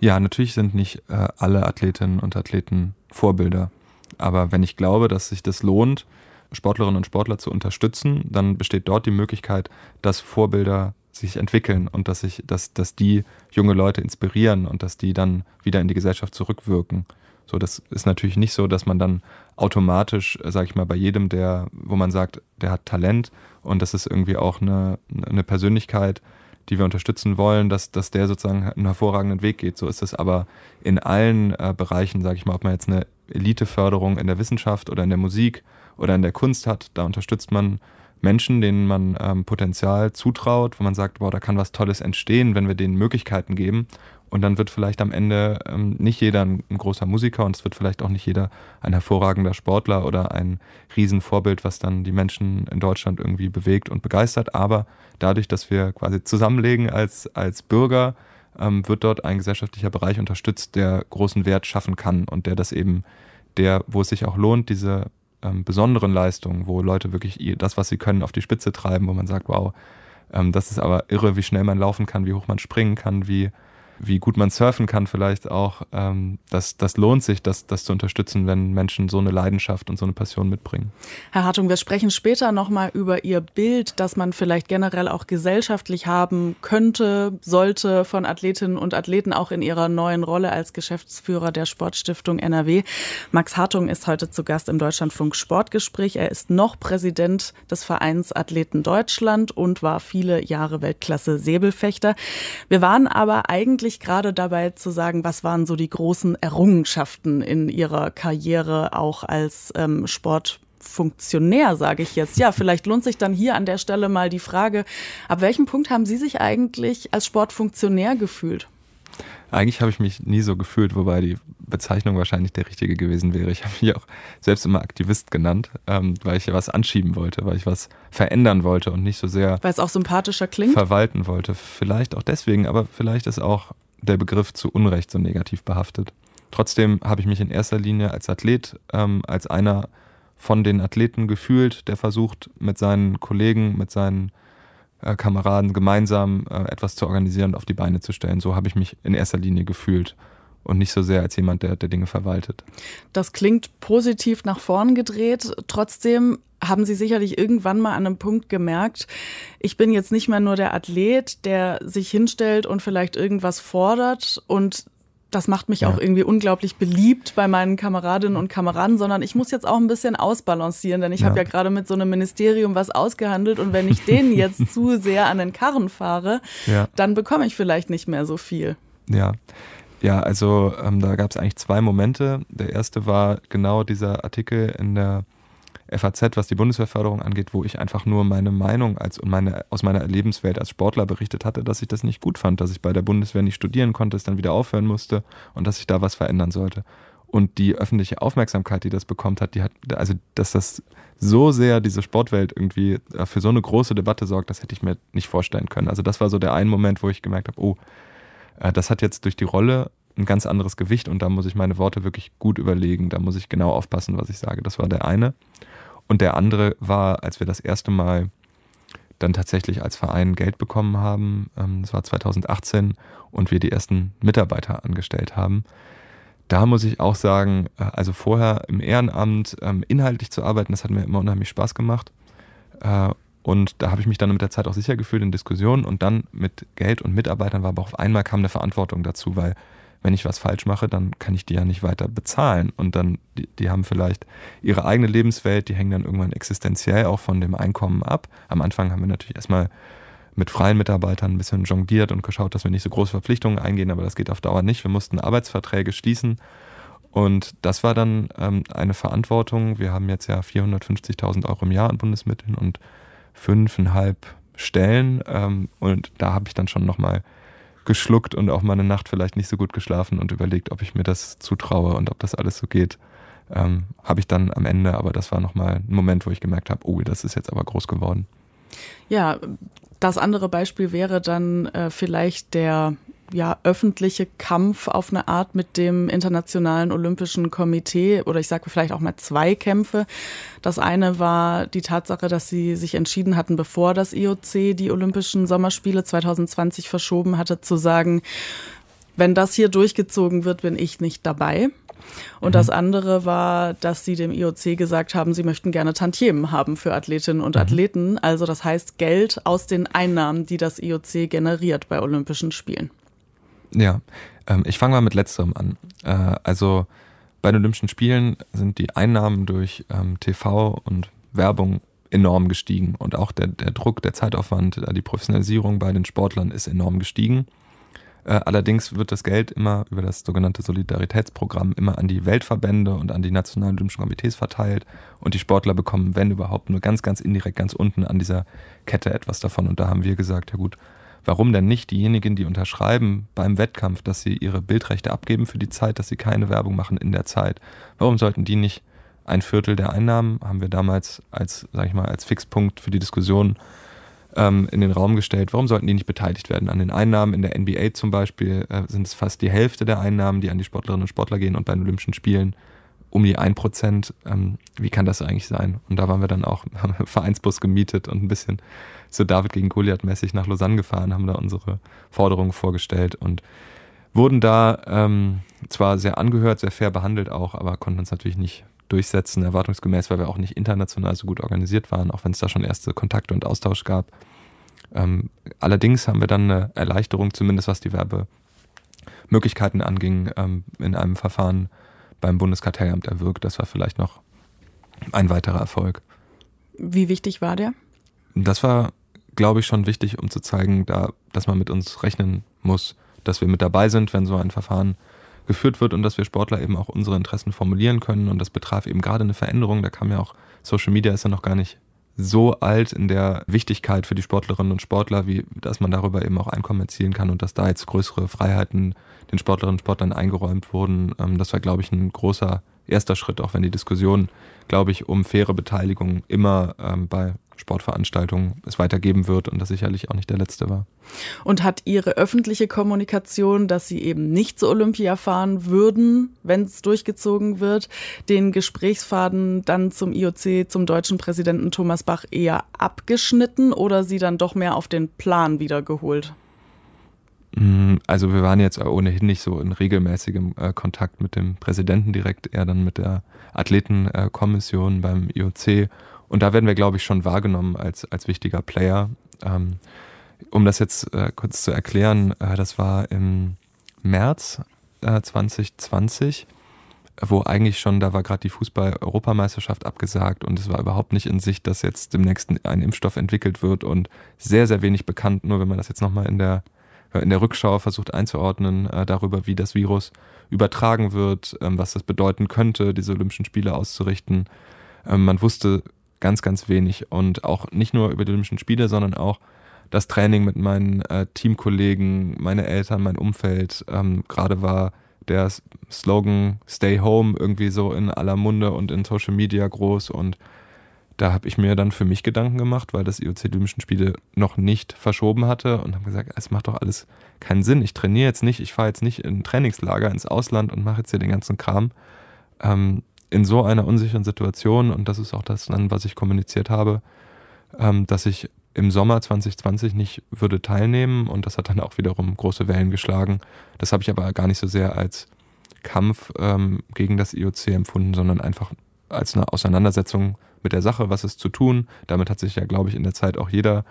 Ja, natürlich sind nicht äh, alle Athletinnen und Athleten Vorbilder. Aber wenn ich glaube, dass sich das lohnt, Sportlerinnen und Sportler zu unterstützen, dann besteht dort die Möglichkeit, dass Vorbilder sich entwickeln und dass sich, dass, dass die junge Leute inspirieren und dass die dann wieder in die Gesellschaft zurückwirken. So, das ist natürlich nicht so, dass man dann automatisch, sage ich mal, bei jedem, der, wo man sagt, der hat Talent und das ist irgendwie auch eine, eine Persönlichkeit, die wir unterstützen wollen, dass, dass der sozusagen einen hervorragenden Weg geht. So ist es aber in allen äh, Bereichen, sage ich mal, ob man jetzt eine Eliteförderung in der Wissenschaft oder in der Musik oder in der Kunst hat. Da unterstützt man Menschen, denen man ähm, Potenzial zutraut, wo man sagt, boah, da kann was Tolles entstehen, wenn wir denen Möglichkeiten geben. Und dann wird vielleicht am Ende ähm, nicht jeder ein, ein, großer Musiker und es wird vielleicht auch nicht jeder ein hervorragender Sportler oder ein Riesenvorbild, was dann die Menschen in Deutschland irgendwie bewegt und begeistert. Aber dadurch, dass wir quasi zusammenlegen als, als Bürger, ähm, wird dort ein gesellschaftlicher Bereich unterstützt, der großen Wert schaffen kann und der das eben, der, wo es sich auch lohnt, diese ähm, besonderen Leistungen, wo Leute wirklich das, was sie können, auf die Spitze treiben, wo man sagt, wow, ähm, das ist aber irre, wie schnell man laufen kann, wie hoch man springen kann, wie wie gut man surfen kann vielleicht auch, ähm, das, das lohnt sich, das, das zu unterstützen, wenn Menschen so eine Leidenschaft und so eine Passion mitbringen. Herr Hartung, wir sprechen später nochmal über Ihr Bild, das man vielleicht generell auch gesellschaftlich haben könnte, sollte von Athletinnen und Athleten auch in ihrer neuen Rolle als Geschäftsführer der Sportstiftung NRW. Max Hartung ist heute zu Gast im Deutschlandfunk Sportgespräch. Er ist noch Präsident des Vereins Athleten Deutschland und war viele Jahre Weltklasse Säbelfechter. Wir waren aber eigentlich eigentlich gerade dabei zu sagen, was waren so die großen Errungenschaften in Ihrer Karriere auch als ähm, Sportfunktionär, sage ich jetzt. Ja, vielleicht lohnt sich dann hier an der Stelle mal die Frage, ab welchem Punkt haben Sie sich eigentlich als Sportfunktionär gefühlt? Eigentlich habe ich mich nie so gefühlt, wobei die Bezeichnung wahrscheinlich der richtige gewesen wäre. Ich habe mich auch selbst immer Aktivist genannt, ähm, weil ich was anschieben wollte, weil ich was verändern wollte und nicht so sehr. Weil es auch sympathischer klingt? Verwalten wollte. Vielleicht auch deswegen, aber vielleicht ist auch der Begriff zu Unrecht so negativ behaftet. Trotzdem habe ich mich in erster Linie als Athlet, ähm, als einer von den Athleten gefühlt, der versucht, mit seinen Kollegen, mit seinen äh, Kameraden gemeinsam äh, etwas zu organisieren und auf die Beine zu stellen. So habe ich mich in erster Linie gefühlt und nicht so sehr als jemand, der, der Dinge verwaltet. Das klingt positiv nach vorn gedreht. Trotzdem haben Sie sicherlich irgendwann mal an einem Punkt gemerkt, ich bin jetzt nicht mehr nur der Athlet, der sich hinstellt und vielleicht irgendwas fordert und das macht mich ja. auch irgendwie unglaublich beliebt bei meinen Kameradinnen und Kameraden, sondern ich muss jetzt auch ein bisschen ausbalancieren, denn ich ja. habe ja gerade mit so einem Ministerium was ausgehandelt und wenn ich *laughs* denen jetzt zu sehr an den Karren fahre, ja. dann bekomme ich vielleicht nicht mehr so viel. Ja. Ja, also ähm, da gab es eigentlich zwei Momente. Der erste war genau dieser Artikel in der FAZ, was die Bundeswehrförderung angeht, wo ich einfach nur meine Meinung als meine, aus meiner Lebenswelt als Sportler berichtet hatte, dass ich das nicht gut fand, dass ich bei der Bundeswehr nicht studieren konnte, es dann wieder aufhören musste und dass ich da was verändern sollte. Und die öffentliche Aufmerksamkeit, die das bekommt hat, die hat, also dass das so sehr diese Sportwelt irgendwie äh, für so eine große Debatte sorgt, das hätte ich mir nicht vorstellen können. Also das war so der ein Moment, wo ich gemerkt habe, oh, das hat jetzt durch die Rolle ein ganz anderes Gewicht und da muss ich meine Worte wirklich gut überlegen, da muss ich genau aufpassen, was ich sage. Das war der eine. Und der andere war, als wir das erste Mal dann tatsächlich als Verein Geld bekommen haben, ähm, das war 2018, und wir die ersten Mitarbeiter angestellt haben. Da muss ich auch sagen, äh, also vorher im Ehrenamt ähm, inhaltlich zu arbeiten, das hat mir immer unheimlich Spaß gemacht. Und da habe ich mich dann mit der Zeit auch sicher gefühlt in Diskussionen und dann mit Geld und Mitarbeitern war aber auf einmal kam eine Verantwortung dazu, weil wenn ich was falsch mache, dann kann ich die ja nicht weiter bezahlen. Und dann, die, die haben vielleicht ihre eigene Lebenswelt, die hängen dann irgendwann existenziell auch von dem Einkommen ab. Am Anfang haben wir natürlich erstmal mit freien Mitarbeitern ein bisschen jongliert und geschaut, dass wir nicht so große Verpflichtungen eingehen, aber das geht auf Dauer nicht. Wir mussten Arbeitsverträge schließen. Und das war dann ähm, eine Verantwortung. Wir haben jetzt ja 450.000 Euro im Jahr an Bundesmitteln und fünfeinhalb Stellen. Ähm, und da habe ich dann schon nochmal geschluckt und auch mal eine Nacht vielleicht nicht so gut geschlafen und überlegt, ob ich mir das zutraue und ob das alles so geht. Ähm, habe ich dann am Ende, aber das war nochmal ein Moment, wo ich gemerkt habe, oh, das ist jetzt aber groß geworden. Ja, das andere Beispiel wäre dann äh, vielleicht der ja, öffentliche Kampf auf eine Art mit dem Internationalen Olympischen Komitee oder ich sage vielleicht auch mal zwei Kämpfe. Das eine war die Tatsache, dass sie sich entschieden hatten, bevor das IOC die Olympischen Sommerspiele 2020 verschoben hatte, zu sagen, wenn das hier durchgezogen wird, bin ich nicht dabei. Und mhm. das andere war, dass sie dem IOC gesagt haben, sie möchten gerne Tantiemen haben für Athletinnen und mhm. Athleten. Also das heißt Geld aus den Einnahmen, die das IOC generiert bei Olympischen Spielen. Ja, ähm, ich fange mal mit letzterem an. Äh, also bei den Olympischen Spielen sind die Einnahmen durch ähm, TV und Werbung enorm gestiegen und auch der, der Druck, der Zeitaufwand, äh, die Professionalisierung bei den Sportlern ist enorm gestiegen. Äh, allerdings wird das Geld immer über das sogenannte Solidaritätsprogramm immer an die Weltverbände und an die nationalen Olympischen Komitees verteilt und die Sportler bekommen, wenn überhaupt, nur ganz, ganz indirekt ganz unten an dieser Kette etwas davon. Und da haben wir gesagt, ja gut, warum denn nicht diejenigen, die unterschreiben beim Wettkampf, dass sie ihre Bildrechte abgeben für die Zeit, dass sie keine Werbung machen in der Zeit? Warum sollten die nicht ein Viertel der Einnahmen, haben wir damals als, sag ich mal, als Fixpunkt für die Diskussion ähm, in den Raum gestellt, warum sollten die nicht beteiligt werden an den Einnahmen? In der NBA zum Beispiel äh, sind es fast die Hälfte der Einnahmen, die an die Sportlerinnen und Sportler gehen und bei den Olympischen Spielen um die 1%. Ähm, wie kann das eigentlich sein? Und da waren wir dann auch, *laughs* haben einen Vereinsbus gemietet und ein bisschen so David gegen Goliath mäßig nach Lausanne gefahren, haben da unsere Forderungen vorgestellt und wurden da ähm, zwar sehr angehört, sehr fair behandelt auch, aber konnten uns natürlich nicht durchsetzen, erwartungsgemäß, weil wir auch nicht international so gut organisiert waren, auch wenn es da schon erste Kontakte und Austausch gab. Ähm, allerdings haben wir dann eine Erleichterung, zumindest was die Werbemöglichkeiten anging, ähm, in einem Verfahren beim Bundeskartellamt erwirkt. Das war vielleicht noch ein weiterer Erfolg. Wie wichtig war der? Das war, glaube ich, schon wichtig, um zu zeigen, da, dass man mit uns rechnen muss, dass wir mit dabei sind, wenn so ein Verfahren geführt wird und dass wir Sportler eben auch unsere Interessen formulieren können. Und das betraf eben gerade eine Veränderung. Da kam ja auch, Social Media ist ja noch gar nicht so alt in der Wichtigkeit für die Sportlerinnen und Sportler, wie dass man darüber eben auch Einkommen erzielen kann und dass da jetzt größere Freiheiten den Sportlerinnen und Sportlern eingeräumt wurden. Ähm, das war, glaube ich, ein großer erster Schritt, auch wenn die Diskussion, glaube ich, um faire Beteiligung immer ähm, bei Sportveranstaltungen es weitergeben wird und das sicherlich auch nicht der letzte war. Und hat Ihre öffentliche Kommunikation, dass Sie eben nicht zur Olympia fahren würden, wenn es durchgezogen wird, den Gesprächsfaden dann zum IOC, zum deutschen Präsidenten Thomas Bach eher abgeschnitten oder Sie dann doch mehr auf den Plan wiedergeholt? Mm, also wir waren jetzt ohnehin nicht so in regelmäßigem äh, Kontakt mit dem Präsidenten direkt, eher dann mit der Athletenkommission beim IOC. Und da werden wir, glaube ich, schon wahrgenommen als, als wichtiger Player. Ähm, um das jetzt äh, kurz zu erklären, äh, das war im März 2020 wo eigentlich schon, da war gerade die Fußball-Europameisterschaft abgesagt und es war überhaupt nicht in Sicht, dass jetzt demnächst ein Impfstoff entwickelt wird und sehr, sehr wenig bekannt, nur wenn man das jetzt nochmal in der, in der Rückschau versucht einzuordnen, äh, darüber, wie das Virus übertragen wird, ähm, was das bedeuten könnte, diese Olympischen Spiele auszurichten. Ähm, man wusste ganz, ganz wenig und auch nicht nur über die Olympischen Spiele, sondern auch das Training mit meinen äh, Teamkollegen, meine Eltern, mein Umfeld. Ähm, Gerade war der Slogan Stay Home irgendwie so in aller Munde und in Social Media groß und da habe ich mir dann für mich Gedanken gemacht, weil das IOC Olympischen Spiele noch nicht verschoben hatte und habe gesagt, es macht doch alles keinen Sinn. Ich trainiere jetzt nicht, ich fahre jetzt nicht in ein Trainingslager ins Ausland und mache jetzt hier den ganzen Kram. Ähm, in so einer unsicheren Situation, und das ist auch das dann, was ich kommuniziert habe, ähm, dass ich im Sommer 2020 nicht würde teilnehmen und das hat dann auch wiederum große Wellen geschlagen. Das habe ich aber gar nicht so sehr als Kampf ähm, gegen das IOC empfunden, sondern einfach als eine Auseinandersetzung mit der Sache, was ist zu tun. Damit hat sich ja, glaube ich, in der Zeit auch jeder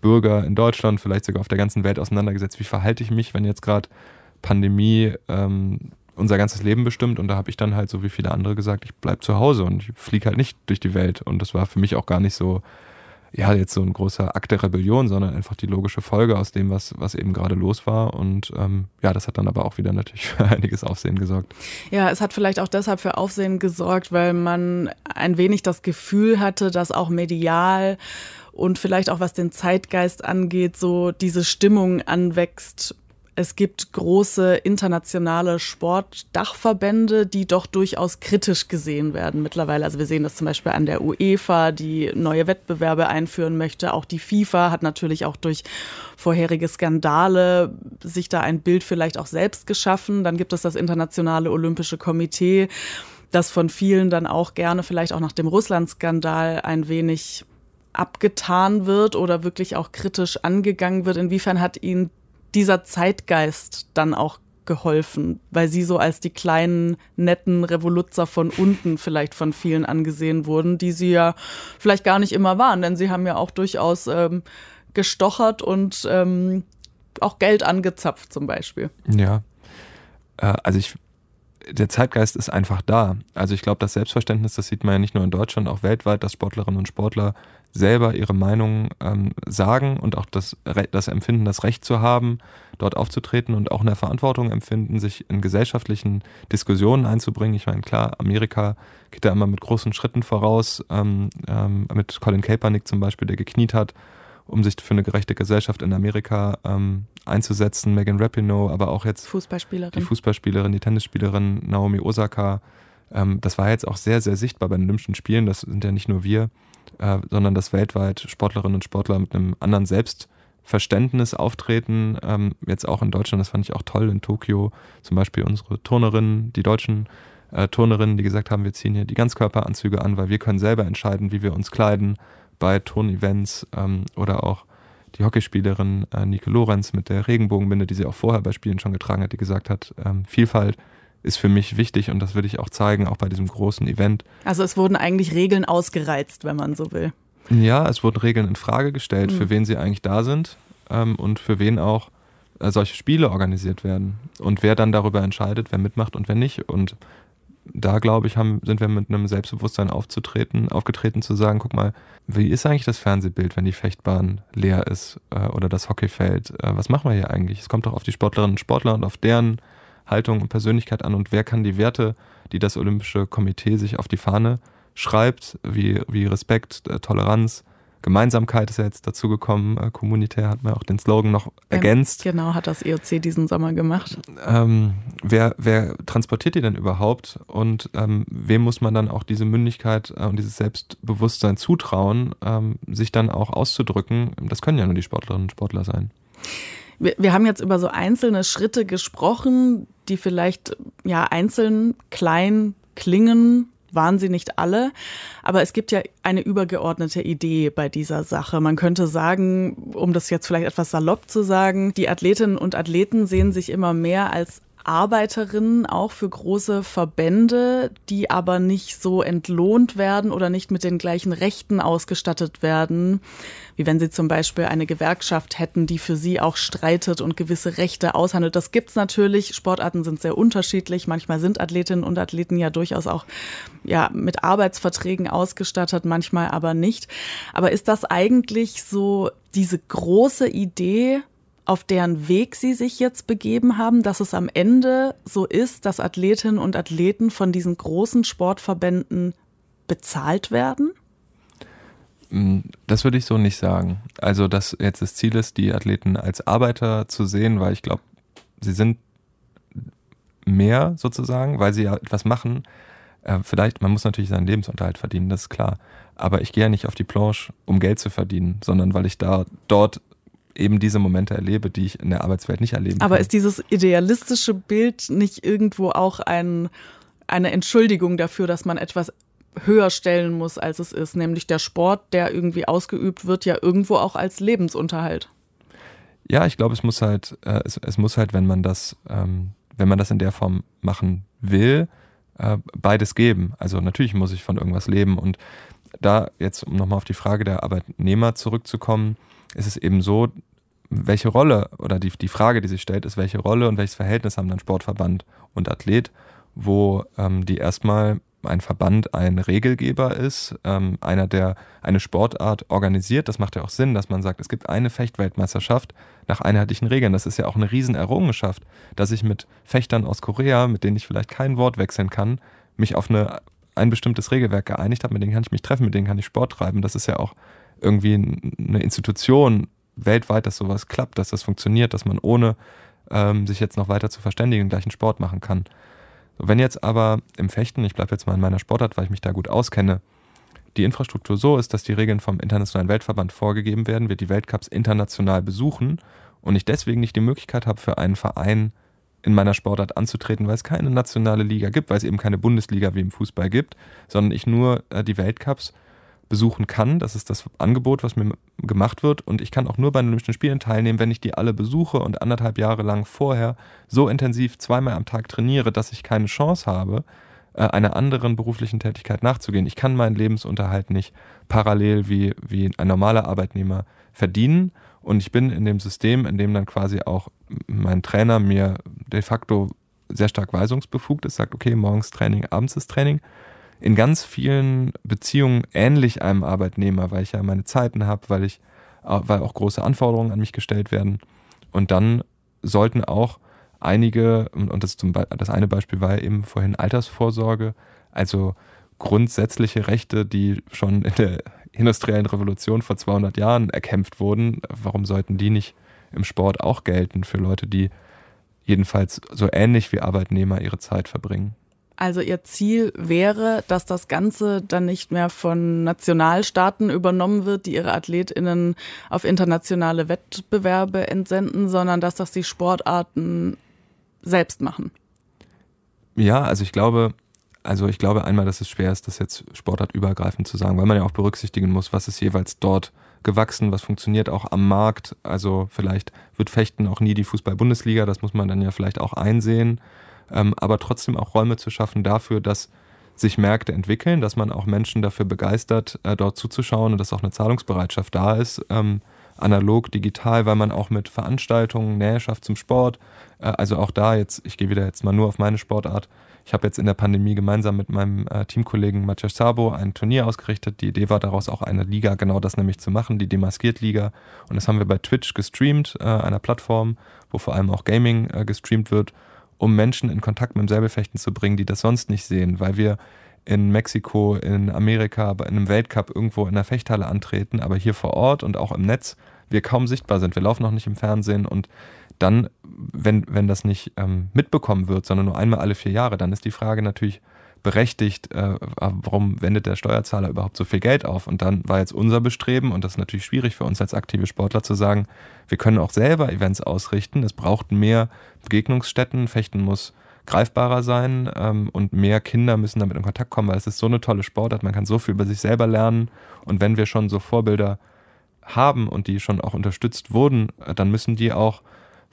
Bürger in Deutschland, vielleicht sogar auf der ganzen Welt auseinandergesetzt. Wie verhalte ich mich, wenn jetzt gerade Pandemie ähm, unser ganzes Leben bestimmt? Und da habe ich dann halt so wie viele andere gesagt, ich bleibe zu Hause und ich fliege halt nicht durch die Welt. Und das war für mich auch gar nicht so ja, jetzt so ein großer Akt der Rebellion, sondern einfach die logische Folge aus dem, was, was eben gerade los war. Und ähm, ja, das hat dann aber auch wieder natürlich *laughs* für einiges Aufsehen gesorgt. Ja, es hat vielleicht auch deshalb für Aufsehen gesorgt, weil man ein wenig das Gefühl hatte, dass auch medial und vielleicht auch was den Zeitgeist angeht, so diese Stimmung anwächst, es gibt große internationale Sportdachverbände, die doch durchaus kritisch gesehen werden mittlerweile. Also wir sehen das zum Beispiel an der UEFA, die neue Wettbewerbe einführen möchte. Auch die FIFA hat natürlich auch durch vorherige Skandale sich da ein Bild vielleicht auch selbst geschaffen. Dann gibt es das Internationale Olympische Komitee, das von vielen dann auch gerne vielleicht auch nach dem Russland-Skandal ein wenig abgetan wird oder wirklich auch kritisch angegangen wird. Inwiefern hat Ihnen dieser Zeitgeist dann auch geholfen, weil sie so als die kleinen, netten Revoluzzer von unten vielleicht von vielen angesehen wurden, die sie ja vielleicht gar nicht immer waren, denn sie haben ja auch durchaus ähm, gestochert und ähm, auch Geld angezapft zum Beispiel. Ja, äh, also ich, der Zeitgeist ist einfach da. Also ich glaube, das Selbstverständnis, das sieht man ja nicht nur in Deutschland, auch weltweit, dass Sportlerinnen und Sportler selber ihre Meinung ähm, sagen und auch das, das Empfinden, das Recht zu haben, dort aufzutreten und auch eine Verantwortung empfinden, sich in gesellschaftlichen Diskussionen einzubringen. Ich meine, klar, Amerika geht da immer mit großen Schritten voraus, ähm, ähm, mit Colin Kaepernick zum Beispiel, der gekniet hat, um sich für eine gerechte Gesellschaft in Amerika ähm, einzusetzen. Megan Rapinoe, aber auch jetzt Fußballspielerin. die Fußballspielerin, die Tennisspielerin Naomi Osaka. Ähm, das war jetzt auch sehr, sehr sichtbar bei den Olympischen Spielen. Das sind ja nicht nur wir äh, sondern dass weltweit Sportlerinnen und Sportler mit einem anderen Selbstverständnis auftreten. Ähm, jetzt auch in Deutschland, das fand ich auch toll, in Tokio zum Beispiel unsere Turnerinnen, die deutschen äh, Turnerinnen, die gesagt haben, wir ziehen hier die Ganzkörperanzüge an, weil wir können selber entscheiden, wie wir uns kleiden bei Turnevents ähm, oder auch die Hockeyspielerin äh, Nike Lorenz mit der Regenbogenbinde, die sie auch vorher bei Spielen schon getragen hat, die gesagt hat, ähm, Vielfalt ist für mich wichtig und das würde ich auch zeigen, auch bei diesem großen Event. Also es wurden eigentlich Regeln ausgereizt, wenn man so will. Ja, es wurden Regeln in Frage gestellt, mhm. für wen sie eigentlich da sind ähm, und für wen auch äh, solche Spiele organisiert werden und wer dann darüber entscheidet, wer mitmacht und wer nicht. Und da glaube ich, haben, sind wir mit einem Selbstbewusstsein aufzutreten, aufgetreten zu sagen, guck mal, wie ist eigentlich das Fernsehbild, wenn die Fechtbahn leer ist äh, oder das Hockeyfeld? Äh, was machen wir hier eigentlich? Es kommt doch auf die Sportlerinnen und Sportler und auf deren Haltung und Persönlichkeit an und wer kann die Werte, die das Olympische Komitee sich auf die Fahne schreibt, wie, wie Respekt, äh, Toleranz, Gemeinsamkeit ist ja jetzt dazugekommen. Äh, kommunitär hat man auch den Slogan noch ergänzt. Genau, hat das EOC diesen Sommer gemacht. Ähm, wer, wer transportiert die denn überhaupt und ähm, wem muss man dann auch diese Mündigkeit äh, und dieses Selbstbewusstsein zutrauen, ähm, sich dann auch auszudrücken? Das können ja nur die Sportlerinnen und Sportler sein. Wir, wir haben jetzt über so einzelne Schritte gesprochen, die vielleicht ja einzeln klein klingen, waren sie nicht alle. Aber es gibt ja eine übergeordnete Idee bei dieser Sache. Man könnte sagen, um das jetzt vielleicht etwas salopp zu sagen, die Athletinnen und Athleten sehen sich immer mehr als Arbeiterinnen auch für große Verbände, die aber nicht so entlohnt werden oder nicht mit den gleichen Rechten ausgestattet werden, wie wenn sie zum Beispiel eine Gewerkschaft hätten, die für sie auch streitet und gewisse Rechte aushandelt. Das gibt's natürlich. Sportarten sind sehr unterschiedlich. Manchmal sind Athletinnen und Athleten ja durchaus auch ja, mit Arbeitsverträgen ausgestattet, manchmal aber nicht. Aber ist das eigentlich so diese große Idee, auf deren Weg sie sich jetzt begeben haben, dass es am Ende so ist, dass Athletinnen und Athleten von diesen großen Sportverbänden bezahlt werden? Mm, das würde ich so nicht sagen. Also, dass jetzt das Ziel ist, die Athleten als Arbeiter zu sehen, weil ich glaube, sie sind mehr sozusagen, weil sie ja etwas machen. Äh, vielleicht, man muss natürlich seinen Lebensunterhalt verdienen, das ist klar. Aber ich gehe ja nicht auf die Planche, um Geld zu verdienen, sondern weil ich da dort eben diese Momente erlebe, die ich in der Arbeitswelt nicht erleben Aber kann. ist dieses idealistische Bild nicht irgendwo auch ein, eine Entschuldigung dafür, dass man etwas höher stellen muss, als es ist, nämlich der Sport, der irgendwie ausgeübt wird, ja irgendwo auch als Lebensunterhalt? Ja, ich glaube, es muss halt, äh, es, es, muss halt, wenn man das, ähm, wenn man das in der Form machen will, äh, beides geben. Also natürlich muss ich von irgendwas leben und da jetzt, um nochmal auf die Frage der Arbeitnehmer zurückzukommen, ist es eben so, welche Rolle oder die, die Frage, die sich stellt, ist, welche Rolle und welches Verhältnis haben dann Sportverband und Athlet, wo ähm, die erstmal ein Verband ein Regelgeber ist, ähm, einer, der eine Sportart organisiert. Das macht ja auch Sinn, dass man sagt, es gibt eine Fechtweltmeisterschaft nach einheitlichen Regeln. Das ist ja auch eine Riesenerrungenschaft, dass ich mit Fechtern aus Korea, mit denen ich vielleicht kein Wort wechseln kann, mich auf eine, ein bestimmtes Regelwerk geeinigt habe, mit denen kann ich mich treffen, mit denen kann ich Sport treiben. Das ist ja auch irgendwie eine Institution weltweit, dass sowas klappt, dass das funktioniert, dass man ohne ähm, sich jetzt noch weiter zu verständigen gleichen Sport machen kann. Wenn jetzt aber im Fechten, ich bleibe jetzt mal in meiner Sportart, weil ich mich da gut auskenne, die Infrastruktur so ist, dass die Regeln vom Internationalen Weltverband vorgegeben werden, wir die Weltcups international besuchen und ich deswegen nicht die Möglichkeit habe, für einen Verein in meiner Sportart anzutreten, weil es keine nationale Liga gibt, weil es eben keine Bundesliga wie im Fußball gibt, sondern ich nur äh, die Weltcups besuchen kann. Das ist das Angebot, was mir gemacht wird. Und ich kann auch nur bei den Olympischen Spielen teilnehmen, wenn ich die alle besuche und anderthalb Jahre lang vorher so intensiv zweimal am Tag trainiere, dass ich keine Chance habe, äh, einer anderen beruflichen Tätigkeit nachzugehen. Ich kann meinen Lebensunterhalt nicht parallel wie, wie ein normaler Arbeitnehmer verdienen. Und ich bin in dem System, in dem dann quasi auch mein Trainer mir de facto sehr stark weisungsbefugt ist, sagt, okay, morgens Training, abends ist Training in ganz vielen Beziehungen ähnlich einem Arbeitnehmer, weil ich ja meine Zeiten habe, weil ich, weil auch große Anforderungen an mich gestellt werden. Und dann sollten auch einige, und das, zum, das eine Beispiel war eben vorhin Altersvorsorge, also grundsätzliche Rechte, die schon in der industriellen Revolution vor 200 Jahren erkämpft wurden, warum sollten die nicht im Sport auch gelten für Leute, die jedenfalls so ähnlich wie Arbeitnehmer ihre Zeit verbringen? Also ihr Ziel wäre, dass das Ganze dann nicht mehr von Nationalstaaten übernommen wird, die ihre Athletinnen auf internationale Wettbewerbe entsenden, sondern dass das die Sportarten selbst machen. Ja, also ich glaube, also ich glaube einmal, dass es schwer ist, das jetzt sportartübergreifend zu sagen, weil man ja auch berücksichtigen muss, was ist jeweils dort gewachsen, was funktioniert auch am Markt. Also vielleicht wird Fechten auch nie die Fußball-Bundesliga, das muss man dann ja vielleicht auch einsehen ähm, aber trotzdem auch Räume zu schaffen dafür, dass sich Märkte entwickeln, dass man auch Menschen dafür begeistert, äh, dort zuzuschauen und dass auch eine Zahlungsbereitschaft da ist, ähm, analog, digital, weil man auch mit Veranstaltungen, Nähe schafft zum Sport, äh, also auch da jetzt, ich gehe wieder jetzt mal nur auf meine Sportart, ich habe jetzt in der Pandemie gemeinsam mit meinem äh, Teamkollegen Maciej Sabo ein Turnier ausgerichtet. Die Idee war daraus auch eine Liga, genau das nämlich zu machen, die Demaskiert-Liga. Und das haben wir bei Twitch gestreamt, äh, einer Plattform, wo vor allem auch Gaming äh, gestreamt wird um Menschen in Kontakt mit dem Säbelfechten zu bringen, die das sonst nicht sehen, weil wir in Mexiko, in Amerika, bei einem Weltcup irgendwo in der Fechthalle antreten, aber hier vor Ort und auch im Netz wir kaum sichtbar sind. Wir laufen noch nicht im Fernsehen und dann, wenn, wenn das nicht ähm, mitbekommen wird, sondern nur einmal alle vier Jahre, dann ist die Frage natürlich, berechtigt, äh, warum wendet der Steuerzahler überhaupt so viel Geld auf? Und dann war jetzt unser Bestreben, und das ist natürlich schwierig für uns als aktive Sportler zu sagen, wir können auch selber Events ausrichten. Es braucht mehr Begegnungsstätten. Fechten muss greifbarer sein ähm, und mehr Kinder müssen damit in Kontakt kommen, weil es ist so eine tolle Sportart, man kann so viel über sich selber lernen und wenn wir schon so Vorbilder haben und die schon auch unterstützt wurden, äh, dann müssen die auch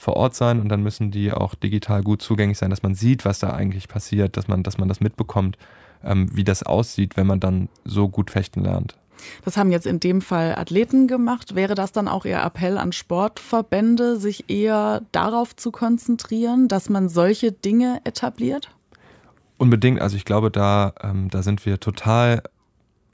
vor Ort sein und dann müssen die auch digital gut zugänglich sein, dass man sieht, was da eigentlich passiert, dass man, dass man das mitbekommt, ähm, wie das aussieht, wenn man dann so gut fechten lernt. Das haben jetzt in dem Fall Athleten gemacht. Wäre das dann auch Ihr Appell an Sportverbände, sich eher darauf zu konzentrieren, dass man solche Dinge etabliert? Unbedingt. Also ich glaube, da, ähm, da sind wir total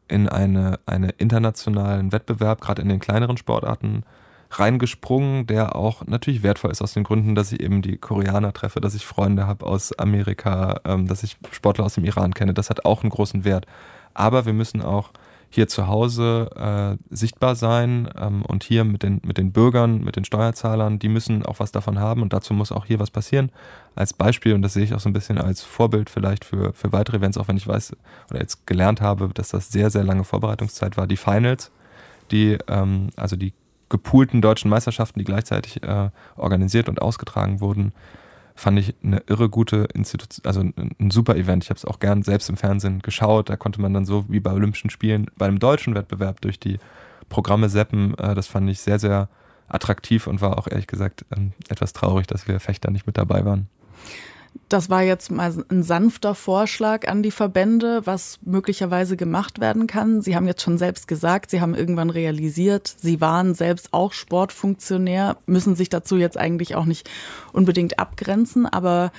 in eine, eine internationalen Wettbewerb, gerade in den kleineren Sportarten, reingesprungen, der auch natürlich wertvoll ist aus den Gründen, dass ich eben die Koreaner treffe, dass ich Freunde habe aus Amerika, ähm, dass ich Sportler aus dem Iran kenne. Das hat auch einen großen Wert. Aber wir müssen auch hier zu Hause äh, sichtbar sein ähm, und hier mit den, mit den Bürgern, mit den Steuerzahlern, die müssen auch was davon haben und dazu muss auch hier was passieren. Als Beispiel, und das sehe ich auch so ein bisschen als Vorbild vielleicht für, für weitere Events, auch wenn ich weiß oder jetzt gelernt habe, dass das sehr, sehr lange Vorbereitungszeit war, die Finals, die, ähm, also die gepoolten deutschen Meisterschaften, die gleichzeitig äh, organisiert und ausgetragen wurden, fand ich eine irre gute Institution, also ein super Event. Ich habe es auch gern selbst im Fernsehen geschaut. Da konnte man dann so wie bei Olympischen Spielen bei einem deutschen Wettbewerb durch die Programme seppen. Äh, das fand ich sehr, sehr attraktiv und war auch ehrlich gesagt ähm, etwas traurig, dass wir Fechter nicht mit dabei waren. Das war jetzt mal ein sanfter Vorschlag an die Verbände, was möglicherweise gemacht werden kann. Sie haben jetzt schon selbst gesagt, Sie haben irgendwann realisiert, Sie waren selbst auch Sportfunktionär, müssen sich dazu jetzt eigentlich auch nicht unbedingt abgrenzen, aber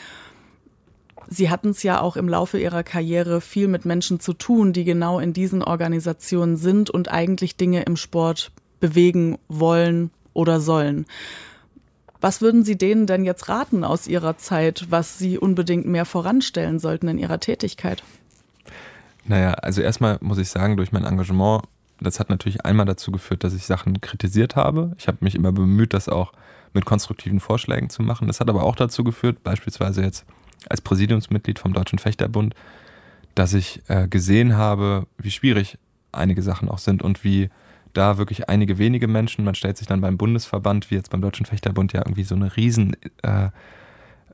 Sie hatten es ja auch im Laufe Ihrer Karriere viel mit Menschen zu tun, die genau in diesen Organisationen sind und eigentlich Dinge im Sport bewegen wollen oder sollen. Was würden Sie denen denn jetzt raten aus Ihrer Zeit, was Sie unbedingt mehr voranstellen sollten in Ihrer Tätigkeit? Naja, also erstmal muss ich sagen, durch mein Engagement, das hat natürlich einmal dazu geführt, dass ich Sachen kritisiert habe. Ich habe mich immer bemüht, das auch mit konstruktiven Vorschlägen zu machen. Das hat aber auch dazu geführt, beispielsweise jetzt als Präsidiumsmitglied vom Deutschen Fechterbund, dass ich äh, gesehen habe, wie schwierig einige Sachen auch sind und wie da wirklich einige wenige Menschen. Man stellt sich dann beim Bundesverband, wie jetzt beim Deutschen Fechterbund, ja irgendwie so eine riesen äh,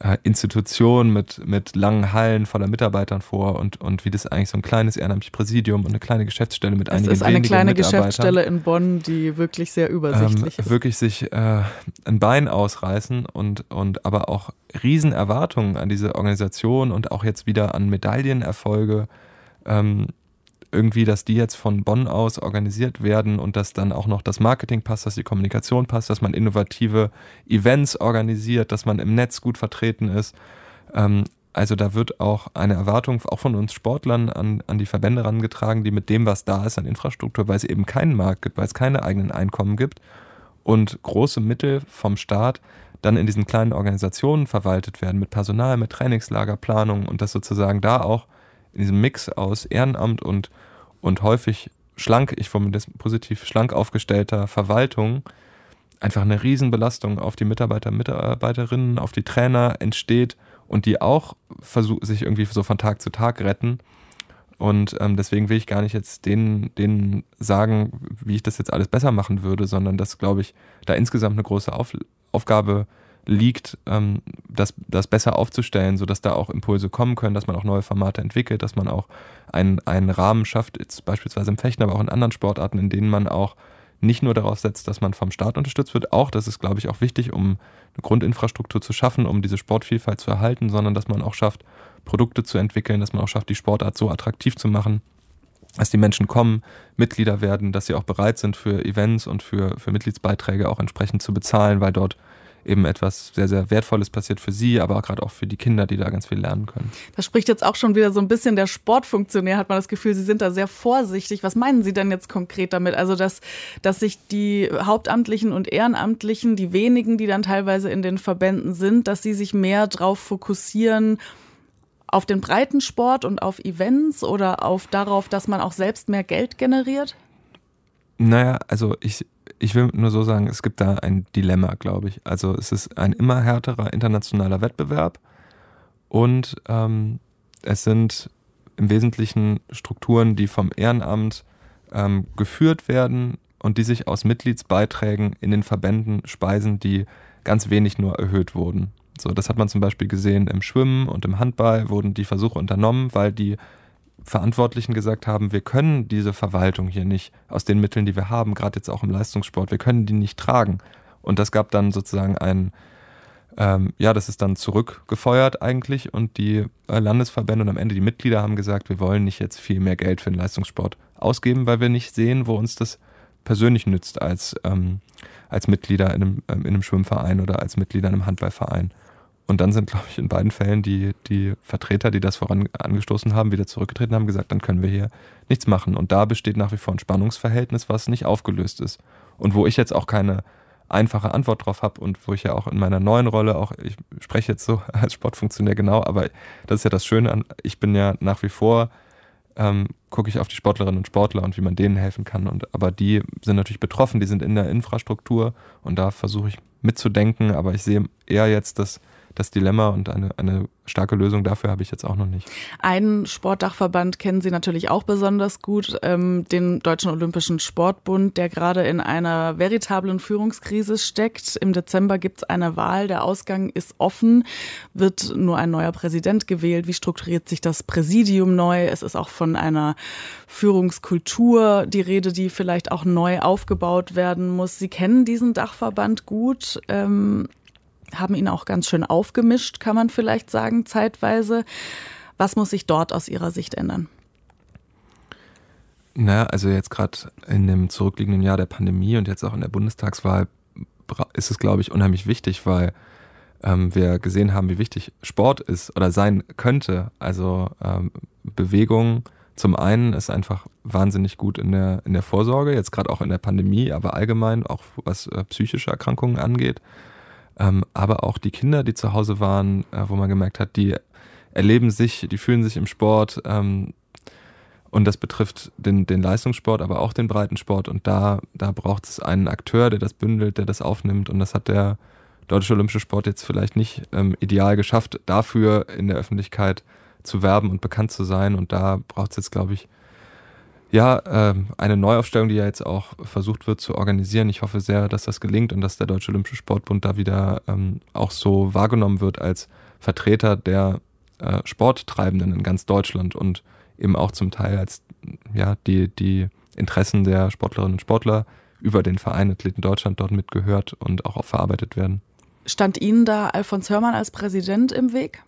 äh, Institution mit, mit langen Hallen voller Mitarbeitern vor und, und wie das eigentlich so ein kleines ehrenamtliches Präsidium und eine kleine Geschäftsstelle mit einigen wenigen Mitarbeitern. Das ist eine kleine Geschäftsstelle in Bonn, die wirklich sehr übersichtlich ähm, ist. Wirklich sich äh, ein Bein ausreißen und, und aber auch riesen Erwartungen an diese Organisation und auch jetzt wieder an Medaillenerfolge ähm, irgendwie, dass die jetzt von Bonn aus organisiert werden und dass dann auch noch das Marketing passt, dass die Kommunikation passt, dass man innovative Events organisiert, dass man im Netz gut vertreten ist. Ähm, also da wird auch eine Erwartung auch von uns Sportlern an, an die Verbände herangetragen, die mit dem, was da ist an Infrastruktur, weil es eben keinen Markt gibt, weil es keine eigenen Einkommen gibt und große Mittel vom Staat dann in diesen kleinen Organisationen verwaltet werden mit Personal, mit Trainingslagerplanung und dass sozusagen da auch in diesem Mix aus Ehrenamt und, und häufig schlank, ich formuliere das positiv, schlank aufgestellter Verwaltung einfach eine Riesenbelastung auf die Mitarbeiter, Mitarbeiterinnen, auf die Trainer entsteht und die auch versuchen, sich irgendwie so von Tag zu Tag retten. Und ähm, deswegen will ich gar nicht jetzt denen, denen sagen, wie ich das jetzt alles besser machen würde, sondern dass, glaube ich, da insgesamt eine große Auf Aufgabe ist liegt, ähm, das, das besser aufzustellen, sodass da auch Impulse kommen können, dass man auch neue Formate entwickelt, dass man auch einen, einen Rahmen schafft, jetzt beispielsweise im Fechten, aber auch in anderen Sportarten, in denen man auch nicht nur darauf setzt, dass man vom Staat unterstützt wird, auch, das ist, glaube ich, auch wichtig, um eine Grundinfrastruktur zu schaffen, um diese Sportvielfalt zu erhalten, sondern dass man auch schafft, Produkte zu entwickeln, dass man auch schafft, die Sportart so attraktiv zu machen, dass die Menschen kommen, Mitglieder werden, dass sie auch bereit sind, für Events und für, für Mitgliedsbeiträge auch entsprechend zu bezahlen, weil dort eben etwas sehr, sehr Wertvolles passiert für sie, aber gerade auch für die Kinder, die da ganz viel lernen können. Da spricht jetzt auch schon wieder so ein bisschen der Sportfunktionär, hat man das Gefühl, Sie sind da sehr vorsichtig. Was meinen Sie denn jetzt konkret damit? Also, dass, dass sich die Hauptamtlichen und Ehrenamtlichen, die wenigen, die dann teilweise in den Verbänden sind, dass sie sich mehr darauf fokussieren, auf den Breitensport und auf Events oder auf darauf, dass man auch selbst mehr Geld generiert? Naja, also ich, ich will nur so sagen, es gibt da ein Dilemma, glaube ich. Also es ist ein immer härterer internationaler Wettbewerb und ähm, es sind im Wesentlichen Strukturen, die vom Ehrenamt ähm, geführt werden und die sich aus Mitgliedsbeiträgen in den Verbänden speisen, die ganz wenig nur erhöht wurden. So, das hat man zum Beispiel gesehen im Schwimmen und im Handball wurden die Versuche unternommen, weil die Verantwortlichen gesagt haben, wir können diese Verwaltung hier nicht aus den Mitteln, die wir haben, gerade jetzt auch im Leistungssport, wir können die nicht tragen. Und das gab dann sozusagen ein, ähm, ja, das ist dann zurückgefeuert eigentlich und die äh, Landesverbände und am Ende die Mitglieder haben gesagt, wir wollen nicht jetzt viel mehr Geld für den Leistungssport ausgeben, weil wir nicht sehen, wo uns das persönlich nützt als, ähm, als Mitglieder in einem, ähm, in einem Schwimmverein oder als Mitglieder in einem Handballverein. Und dann sind, glaube ich, in beiden Fällen die, die Vertreter, die das voran angestoßen haben, wieder zurückgetreten haben, gesagt, dann können wir hier nichts machen. Und da besteht nach wie vor ein Spannungsverhältnis, was nicht aufgelöst ist. Und wo ich jetzt auch keine einfache Antwort drauf habe und wo ich ja auch in meiner neuen Rolle auch, ich spreche jetzt so *laughs* als Sportfunktionär genau, aber das ist ja das Schöne an, ich bin ja nach wie vor, ähm, gucke ich auf die Sportlerinnen und Sportler und wie man denen helfen kann. Und aber die sind natürlich betroffen, die sind in der Infrastruktur und da versuche ich mitzudenken, aber ich sehe eher jetzt, dass das Dilemma und eine, eine starke Lösung dafür habe ich jetzt auch noch nicht. Einen Sportdachverband kennen Sie natürlich auch besonders gut, ähm, den Deutschen Olympischen Sportbund, der gerade in einer veritablen Führungskrise steckt. Im Dezember gibt es eine Wahl, der Ausgang ist offen, wird nur ein neuer Präsident gewählt. Wie strukturiert sich das Präsidium neu? Es ist auch von einer Führungskultur die Rede, die vielleicht auch neu aufgebaut werden muss. Sie kennen diesen Dachverband gut. Ähm, haben ihn auch ganz schön aufgemischt, kann man vielleicht sagen, zeitweise. Was muss sich dort aus Ihrer Sicht ändern? Na, also jetzt gerade in dem zurückliegenden Jahr der Pandemie und jetzt auch in der Bundestagswahl ist es, glaube ich, unheimlich wichtig, weil ähm, wir gesehen haben, wie wichtig Sport ist oder sein könnte. Also ähm, Bewegung zum einen ist einfach wahnsinnig gut in der, in der Vorsorge, jetzt gerade auch in der Pandemie, aber allgemein auch was äh, psychische Erkrankungen angeht. Ähm, aber auch die Kinder, die zu Hause waren, äh, wo man gemerkt hat, die erleben sich, die fühlen sich im Sport. Ähm, und das betrifft den, den Leistungssport, aber auch den Breitensport. Und da, da braucht es einen Akteur, der das bündelt, der das aufnimmt. Und das hat der Deutsche Olympische Sport jetzt vielleicht nicht ähm, ideal geschafft, dafür in der Öffentlichkeit zu werben und bekannt zu sein. Und da braucht es jetzt, glaube ich, ja, ähm, eine Neuaufstellung, die ja jetzt auch versucht wird zu organisieren. Ich hoffe sehr, dass das gelingt und dass der Deutsche Olympische Sportbund da wieder ähm, auch so wahrgenommen wird als Vertreter der äh, Sporttreibenden in ganz Deutschland und eben auch zum Teil als ja, die, die Interessen der Sportlerinnen und Sportler über den Verein Athleten Deutschland dort mitgehört und auch, auch verarbeitet werden. Stand Ihnen da Alfons Hörmann als Präsident im Weg?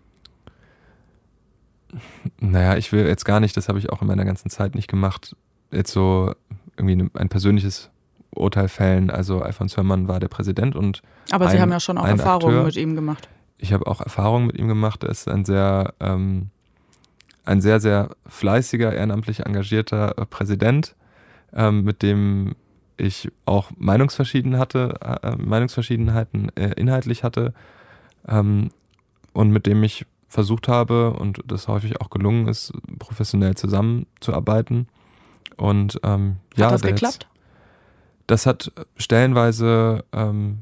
Naja, ich will jetzt gar nicht, das habe ich auch in meiner ganzen Zeit nicht gemacht, jetzt so irgendwie ein persönliches Urteil fällen. Also Alfons Hörmann war der Präsident und. Aber Sie haben ja schon auch Erfahrungen mit ihm gemacht. Ich habe auch Erfahrungen mit ihm gemacht. Er ist ein sehr, ähm, ein sehr, sehr fleißiger, ehrenamtlich engagierter äh, Präsident, ähm, mit dem ich auch Meinungsverschiedenheiten hatte, äh, Meinungsverschiedenheiten äh, inhaltlich hatte ähm, und mit dem ich versucht habe und das häufig auch gelungen ist, professionell zusammenzuarbeiten. Und ähm, hat ja, das geklappt? Jetzt, das hat stellenweise ähm,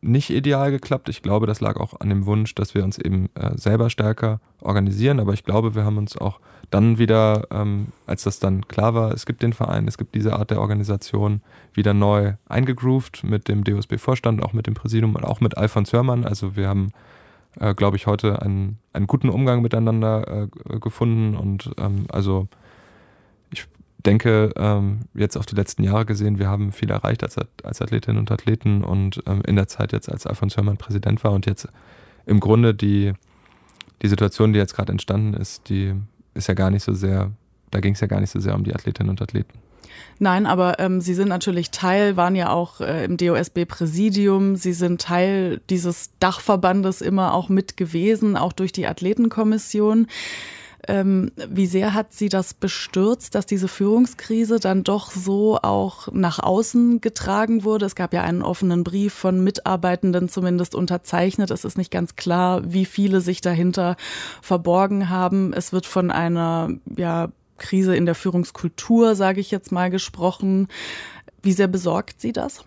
nicht ideal geklappt. Ich glaube, das lag auch an dem Wunsch, dass wir uns eben äh, selber stärker organisieren. Aber ich glaube, wir haben uns auch dann wieder, ähm, als das dann klar war, es gibt den Verein, es gibt diese Art der Organisation, wieder neu eingegroovt mit dem DOSB-Vorstand, auch mit dem Präsidium und auch mit Alfons Hörmann. Also wir haben äh, glaube ich, heute einen, einen guten Umgang miteinander äh, gefunden. Und ähm, also ich denke, ähm, jetzt auf die letzten Jahre gesehen, wir haben viel erreicht als, als Athletinnen und Athleten und ähm, in der Zeit jetzt, als Alfons Hörmann Präsident war und jetzt im Grunde die, die Situation, die jetzt gerade entstanden ist, die ist ja gar nicht so sehr, da ging es ja gar nicht so sehr um die Athletinnen und Athleten. Nein, aber ähm, Sie sind natürlich Teil, waren ja auch äh, im DOSB-Präsidium. Sie sind Teil dieses Dachverbandes immer auch mit gewesen, auch durch die Athletenkommission. Ähm, wie sehr hat Sie das bestürzt, dass diese Führungskrise dann doch so auch nach außen getragen wurde? Es gab ja einen offenen Brief von Mitarbeitenden zumindest unterzeichnet. Es ist nicht ganz klar, wie viele sich dahinter verborgen haben. Es wird von einer ja, Krise in der Führungskultur, sage ich jetzt mal gesprochen. Wie sehr besorgt Sie das?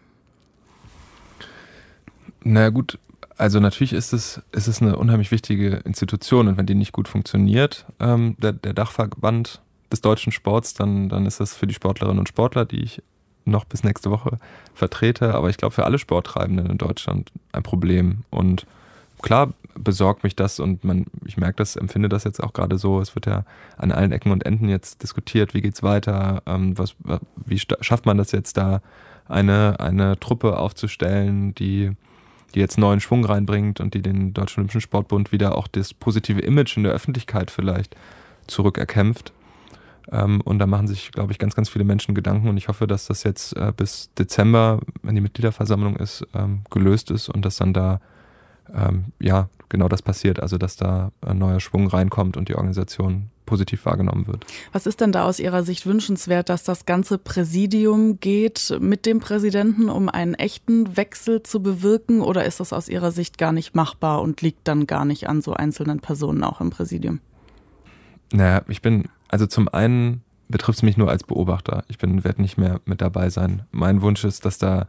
Na gut, also natürlich ist es, ist es eine unheimlich wichtige Institution und wenn die nicht gut funktioniert, ähm, der, der Dachverband des deutschen Sports, dann, dann ist das für die Sportlerinnen und Sportler, die ich noch bis nächste Woche vertrete, aber ich glaube für alle Sporttreibenden in Deutschland ein Problem. Und klar besorgt mich das und man, ich merke das, empfinde das jetzt auch gerade so. Es wird ja an allen Ecken und Enden jetzt diskutiert, wie geht's weiter, ähm, was, wie schafft man das jetzt da, eine, eine Truppe aufzustellen, die, die jetzt neuen Schwung reinbringt und die den Deutschen Olympischen Sportbund wieder auch das positive Image in der Öffentlichkeit vielleicht zurückerkämpft. Ähm, und da machen sich, glaube ich, ganz, ganz viele Menschen Gedanken und ich hoffe, dass das jetzt äh, bis Dezember, wenn die Mitgliederversammlung ist, ähm, gelöst ist und dass dann da ähm, ja genau das passiert, also dass da ein neuer Schwung reinkommt und die Organisation positiv wahrgenommen wird. Was ist denn da aus Ihrer Sicht wünschenswert, dass das ganze Präsidium geht mit dem Präsidenten, um einen echten Wechsel zu bewirken? Oder ist das aus Ihrer Sicht gar nicht machbar und liegt dann gar nicht an so einzelnen Personen auch im Präsidium? Naja, ich bin, also zum einen betrifft es mich nur als Beobachter. Ich bin, werde nicht mehr mit dabei sein. Mein Wunsch ist, dass da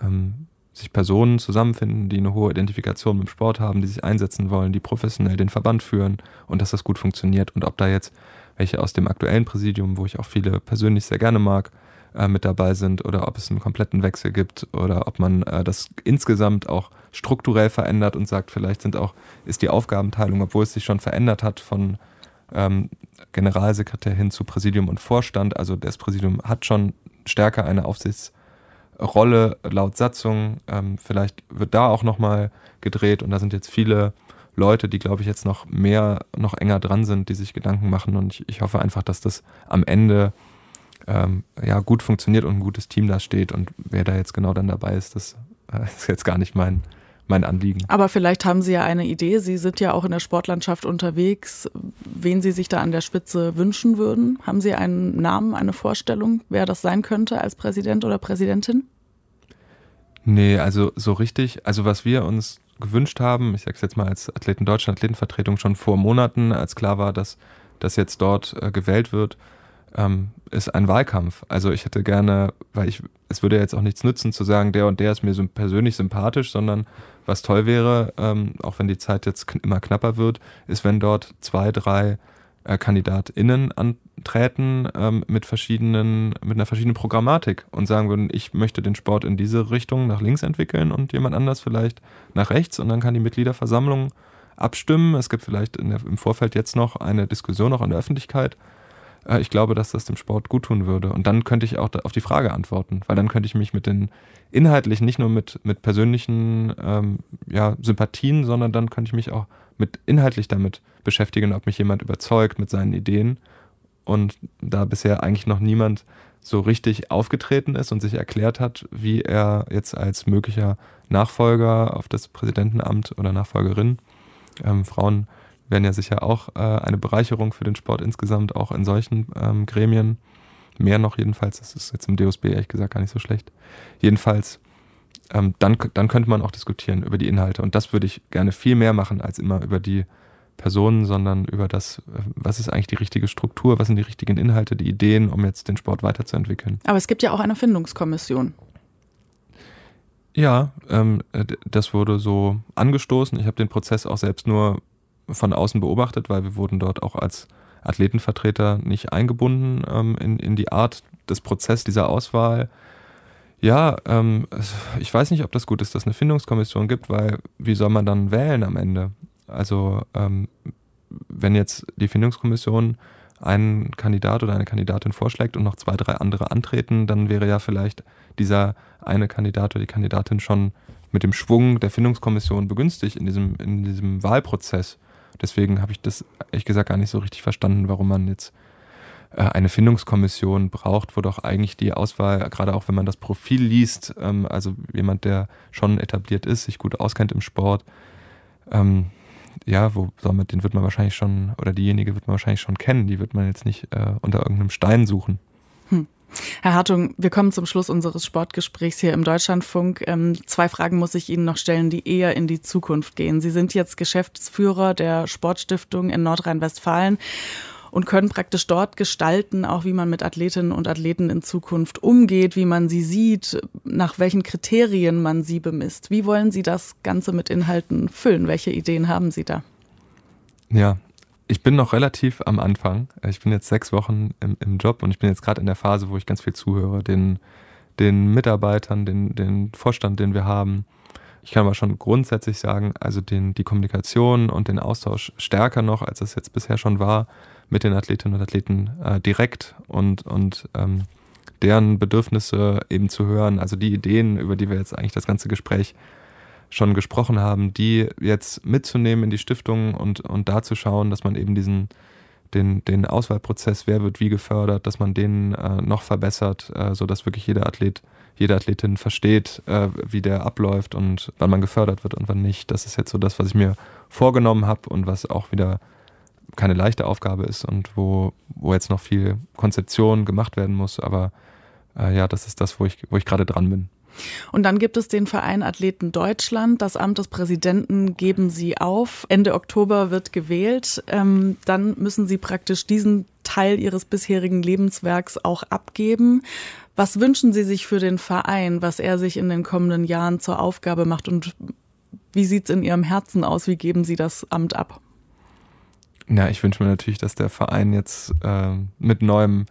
ähm, sich Personen zusammenfinden, die eine hohe Identifikation mit dem Sport haben, die sich einsetzen wollen, die professionell den Verband führen und dass das gut funktioniert. Und ob da jetzt welche aus dem aktuellen Präsidium, wo ich auch viele persönlich sehr gerne mag, äh, mit dabei sind oder ob es einen kompletten Wechsel gibt oder ob man äh, das insgesamt auch strukturell verändert und sagt, vielleicht sind auch, ist die Aufgabenteilung, obwohl es sich schon verändert hat von ähm, Generalsekretär hin zu Präsidium und Vorstand, also das Präsidium hat schon stärker eine Aufsichts- Rolle laut Satzung. Ähm, vielleicht wird da auch nochmal gedreht und da sind jetzt viele Leute, die, glaube ich, jetzt noch mehr, noch enger dran sind, die sich Gedanken machen und ich, ich hoffe einfach, dass das am Ende ähm, ja, gut funktioniert und ein gutes Team da steht und wer da jetzt genau dann dabei ist, das äh, *laughs* ist jetzt gar nicht mein, mein Anliegen. Aber vielleicht haben Sie ja eine Idee. Sie sind ja auch in der Sportlandschaft unterwegs, wen Sie sich da an der Spitze wünschen würden. Haben Sie einen Namen, eine Vorstellung, wer das sein könnte als Präsident oder Präsidentin? Nee, also so richtig. Also was wir uns gewünscht haben, ich sage es jetzt mal als Athleten Deutschland, Athletenvertretung schon vor Monaten, als klar war, dass das jetzt dort äh, gewählt wird, ähm, ist ein Wahlkampf. Also ich hätte gerne, weil ich, es würde jetzt auch nichts nützen zu sagen, der und der ist mir so persönlich sympathisch, sondern was toll wäre, ähm, auch wenn die Zeit jetzt kn immer knapper wird, ist, wenn dort zwei, drei äh, KandidatInnen antreten ähm, mit verschiedenen, mit einer verschiedenen Programmatik und sagen würden, ich möchte den Sport in diese Richtung nach links entwickeln und jemand anders vielleicht nach rechts und dann kann die Mitgliederversammlung abstimmen. Es gibt vielleicht der, im Vorfeld jetzt noch eine Diskussion auch in der Öffentlichkeit ich glaube, dass das dem Sport gut tun würde. Und dann könnte ich auch auf die Frage antworten, weil dann könnte ich mich mit den inhaltlichen, nicht nur mit, mit persönlichen ähm, ja, Sympathien, sondern dann könnte ich mich auch mit inhaltlich damit beschäftigen, ob mich jemand überzeugt mit seinen Ideen. Und da bisher eigentlich noch niemand so richtig aufgetreten ist und sich erklärt hat, wie er jetzt als möglicher Nachfolger auf das Präsidentenamt oder Nachfolgerin ähm, Frauen wären ja sicher auch äh, eine Bereicherung für den Sport insgesamt, auch in solchen ähm, Gremien. Mehr noch jedenfalls, das ist jetzt im DOSB ehrlich gesagt gar nicht so schlecht. Jedenfalls, ähm, dann, dann könnte man auch diskutieren über die Inhalte. Und das würde ich gerne viel mehr machen, als immer über die Personen, sondern über das, äh, was ist eigentlich die richtige Struktur, was sind die richtigen Inhalte, die Ideen, um jetzt den Sport weiterzuentwickeln. Aber es gibt ja auch eine Findungskommission. Ja, ähm, das wurde so angestoßen. Ich habe den Prozess auch selbst nur von außen beobachtet, weil wir wurden dort auch als Athletenvertreter nicht eingebunden ähm, in, in die Art des Prozesses dieser Auswahl. Ja, ähm, ich weiß nicht, ob das gut ist, dass es eine Findungskommission gibt, weil wie soll man dann wählen am Ende? Also ähm, wenn jetzt die Findungskommission einen Kandidat oder eine Kandidatin vorschlägt und noch zwei, drei andere antreten, dann wäre ja vielleicht dieser eine Kandidat oder die Kandidatin schon mit dem Schwung der Findungskommission begünstigt in diesem, in diesem Wahlprozess. Deswegen habe ich das ehrlich gesagt gar nicht so richtig verstanden, warum man jetzt äh, eine Findungskommission braucht, wo doch eigentlich die Auswahl, gerade auch wenn man das Profil liest, ähm, also jemand, der schon etabliert ist, sich gut auskennt im Sport, ähm, ja, wo soll man, den wird man wahrscheinlich schon, oder diejenige wird man wahrscheinlich schon kennen, die wird man jetzt nicht äh, unter irgendeinem Stein suchen. Hm. Herr Hartung, wir kommen zum Schluss unseres Sportgesprächs hier im Deutschlandfunk. Ähm, zwei Fragen muss ich Ihnen noch stellen, die eher in die Zukunft gehen. Sie sind jetzt Geschäftsführer der Sportstiftung in Nordrhein-Westfalen und können praktisch dort gestalten, auch wie man mit Athletinnen und Athleten in Zukunft umgeht, wie man sie sieht, nach welchen Kriterien man sie bemisst. Wie wollen Sie das Ganze mit Inhalten füllen? Welche Ideen haben Sie da? Ja, ich bin noch relativ am Anfang. Ich bin jetzt sechs Wochen im, im Job und ich bin jetzt gerade in der Phase, wo ich ganz viel zuhöre, den, den Mitarbeitern, den, den Vorstand, den wir haben, Ich kann aber schon grundsätzlich sagen, also den, die Kommunikation und den Austausch stärker noch, als es jetzt bisher schon war, mit den Athletinnen und Athleten äh, direkt und, und ähm, deren Bedürfnisse eben zu hören, also die Ideen, über die wir jetzt eigentlich das ganze Gespräch schon gesprochen haben, die jetzt mitzunehmen in die Stiftung und, und da zu schauen, dass man eben diesen, den, den Auswahlprozess, wer wird wie gefördert, dass man den äh, noch verbessert, äh, sodass wirklich jeder Athlet, jede Athletin versteht, äh, wie der abläuft und wann man gefördert wird und wann nicht. Das ist jetzt so das, was ich mir vorgenommen habe und was auch wieder keine leichte Aufgabe ist und wo, wo jetzt noch viel Konzeption gemacht werden muss. Aber äh, ja, das ist das, wo ich, wo ich gerade dran bin. Und dann gibt es den Verein Athleten Deutschland. Das Amt des Präsidenten geben Sie auf. Ende Oktober wird gewählt. Ähm, dann müssen Sie praktisch diesen Teil Ihres bisherigen Lebenswerks auch abgeben. Was wünschen Sie sich für den Verein, was er sich in den kommenden Jahren zur Aufgabe macht und wie sieht es in Ihrem Herzen aus? Wie geben Sie das Amt ab? Ja, ich wünsche mir natürlich, dass der Verein jetzt äh, mit neuem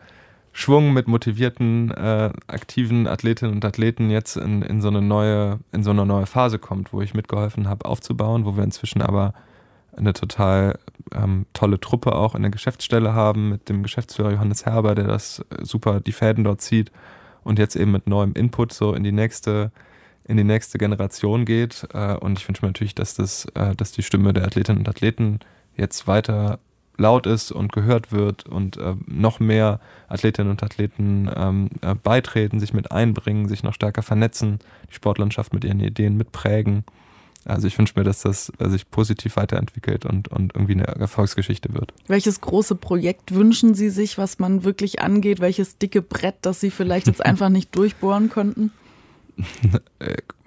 Schwung, mit motivierten, äh, aktiven Athletinnen und Athleten jetzt in, in, so eine neue, in so eine neue Phase kommt, wo ich mitgeholfen habe aufzubauen, wo wir inzwischen aber eine total ähm, tolle Truppe auch in der Geschäftsstelle haben, mit dem Geschäftsführer Johannes Herber, der das äh, super die Fäden dort zieht und jetzt eben mit neuem Input so in die nächste in die nächste Generation geht. Äh, und ich wünsche mir natürlich, dass das, äh, dass die Stimme der Athletinnen und Athleten jetzt weiter laut ist und gehört wird und äh, noch mehr Athletinnen und Athleten ähm, äh, beitreten, sich mit einbringen, sich noch stärker vernetzen, die Sportlandschaft mit ihren Ideen mitprägen. Also ich wünsche mir, dass das äh, sich positiv weiterentwickelt und, und irgendwie eine Erfolgsgeschichte wird. Welches große Projekt wünschen Sie sich, was man wirklich angeht? Welches dicke Brett, das Sie vielleicht jetzt *laughs* einfach nicht durchbohren konnten? *laughs*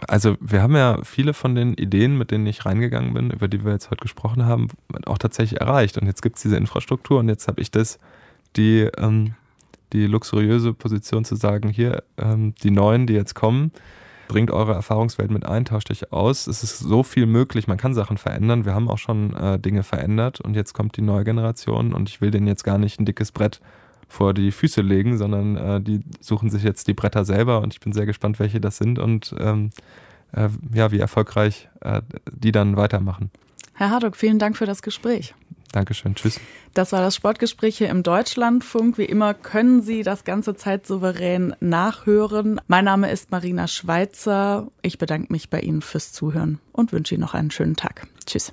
Also wir haben ja viele von den Ideen, mit denen ich reingegangen bin, über die wir jetzt heute gesprochen haben, auch tatsächlich erreicht. Und jetzt gibt es diese Infrastruktur und jetzt habe ich das, die, ähm, die luxuriöse Position zu sagen, hier, ähm, die Neuen, die jetzt kommen, bringt eure Erfahrungswelt mit ein, tauscht euch aus. Es ist so viel möglich, man kann Sachen verändern. Wir haben auch schon äh, Dinge verändert und jetzt kommt die neue Generation und ich will denen jetzt gar nicht ein dickes Brett vor die Füße legen, sondern äh, die suchen sich jetzt die Bretter selber und ich bin sehr gespannt, welche das sind und ähm, äh, ja, wie erfolgreich äh, die dann weitermachen. Herr Hardock, vielen Dank für das Gespräch. Dankeschön, tschüss. Das war das Sportgespräch hier im Deutschlandfunk. Wie immer können Sie das ganze Zeit souverän nachhören. Mein Name ist Marina Schweizer. Ich bedanke mich bei Ihnen fürs Zuhören und wünsche Ihnen noch einen schönen Tag. Tschüss.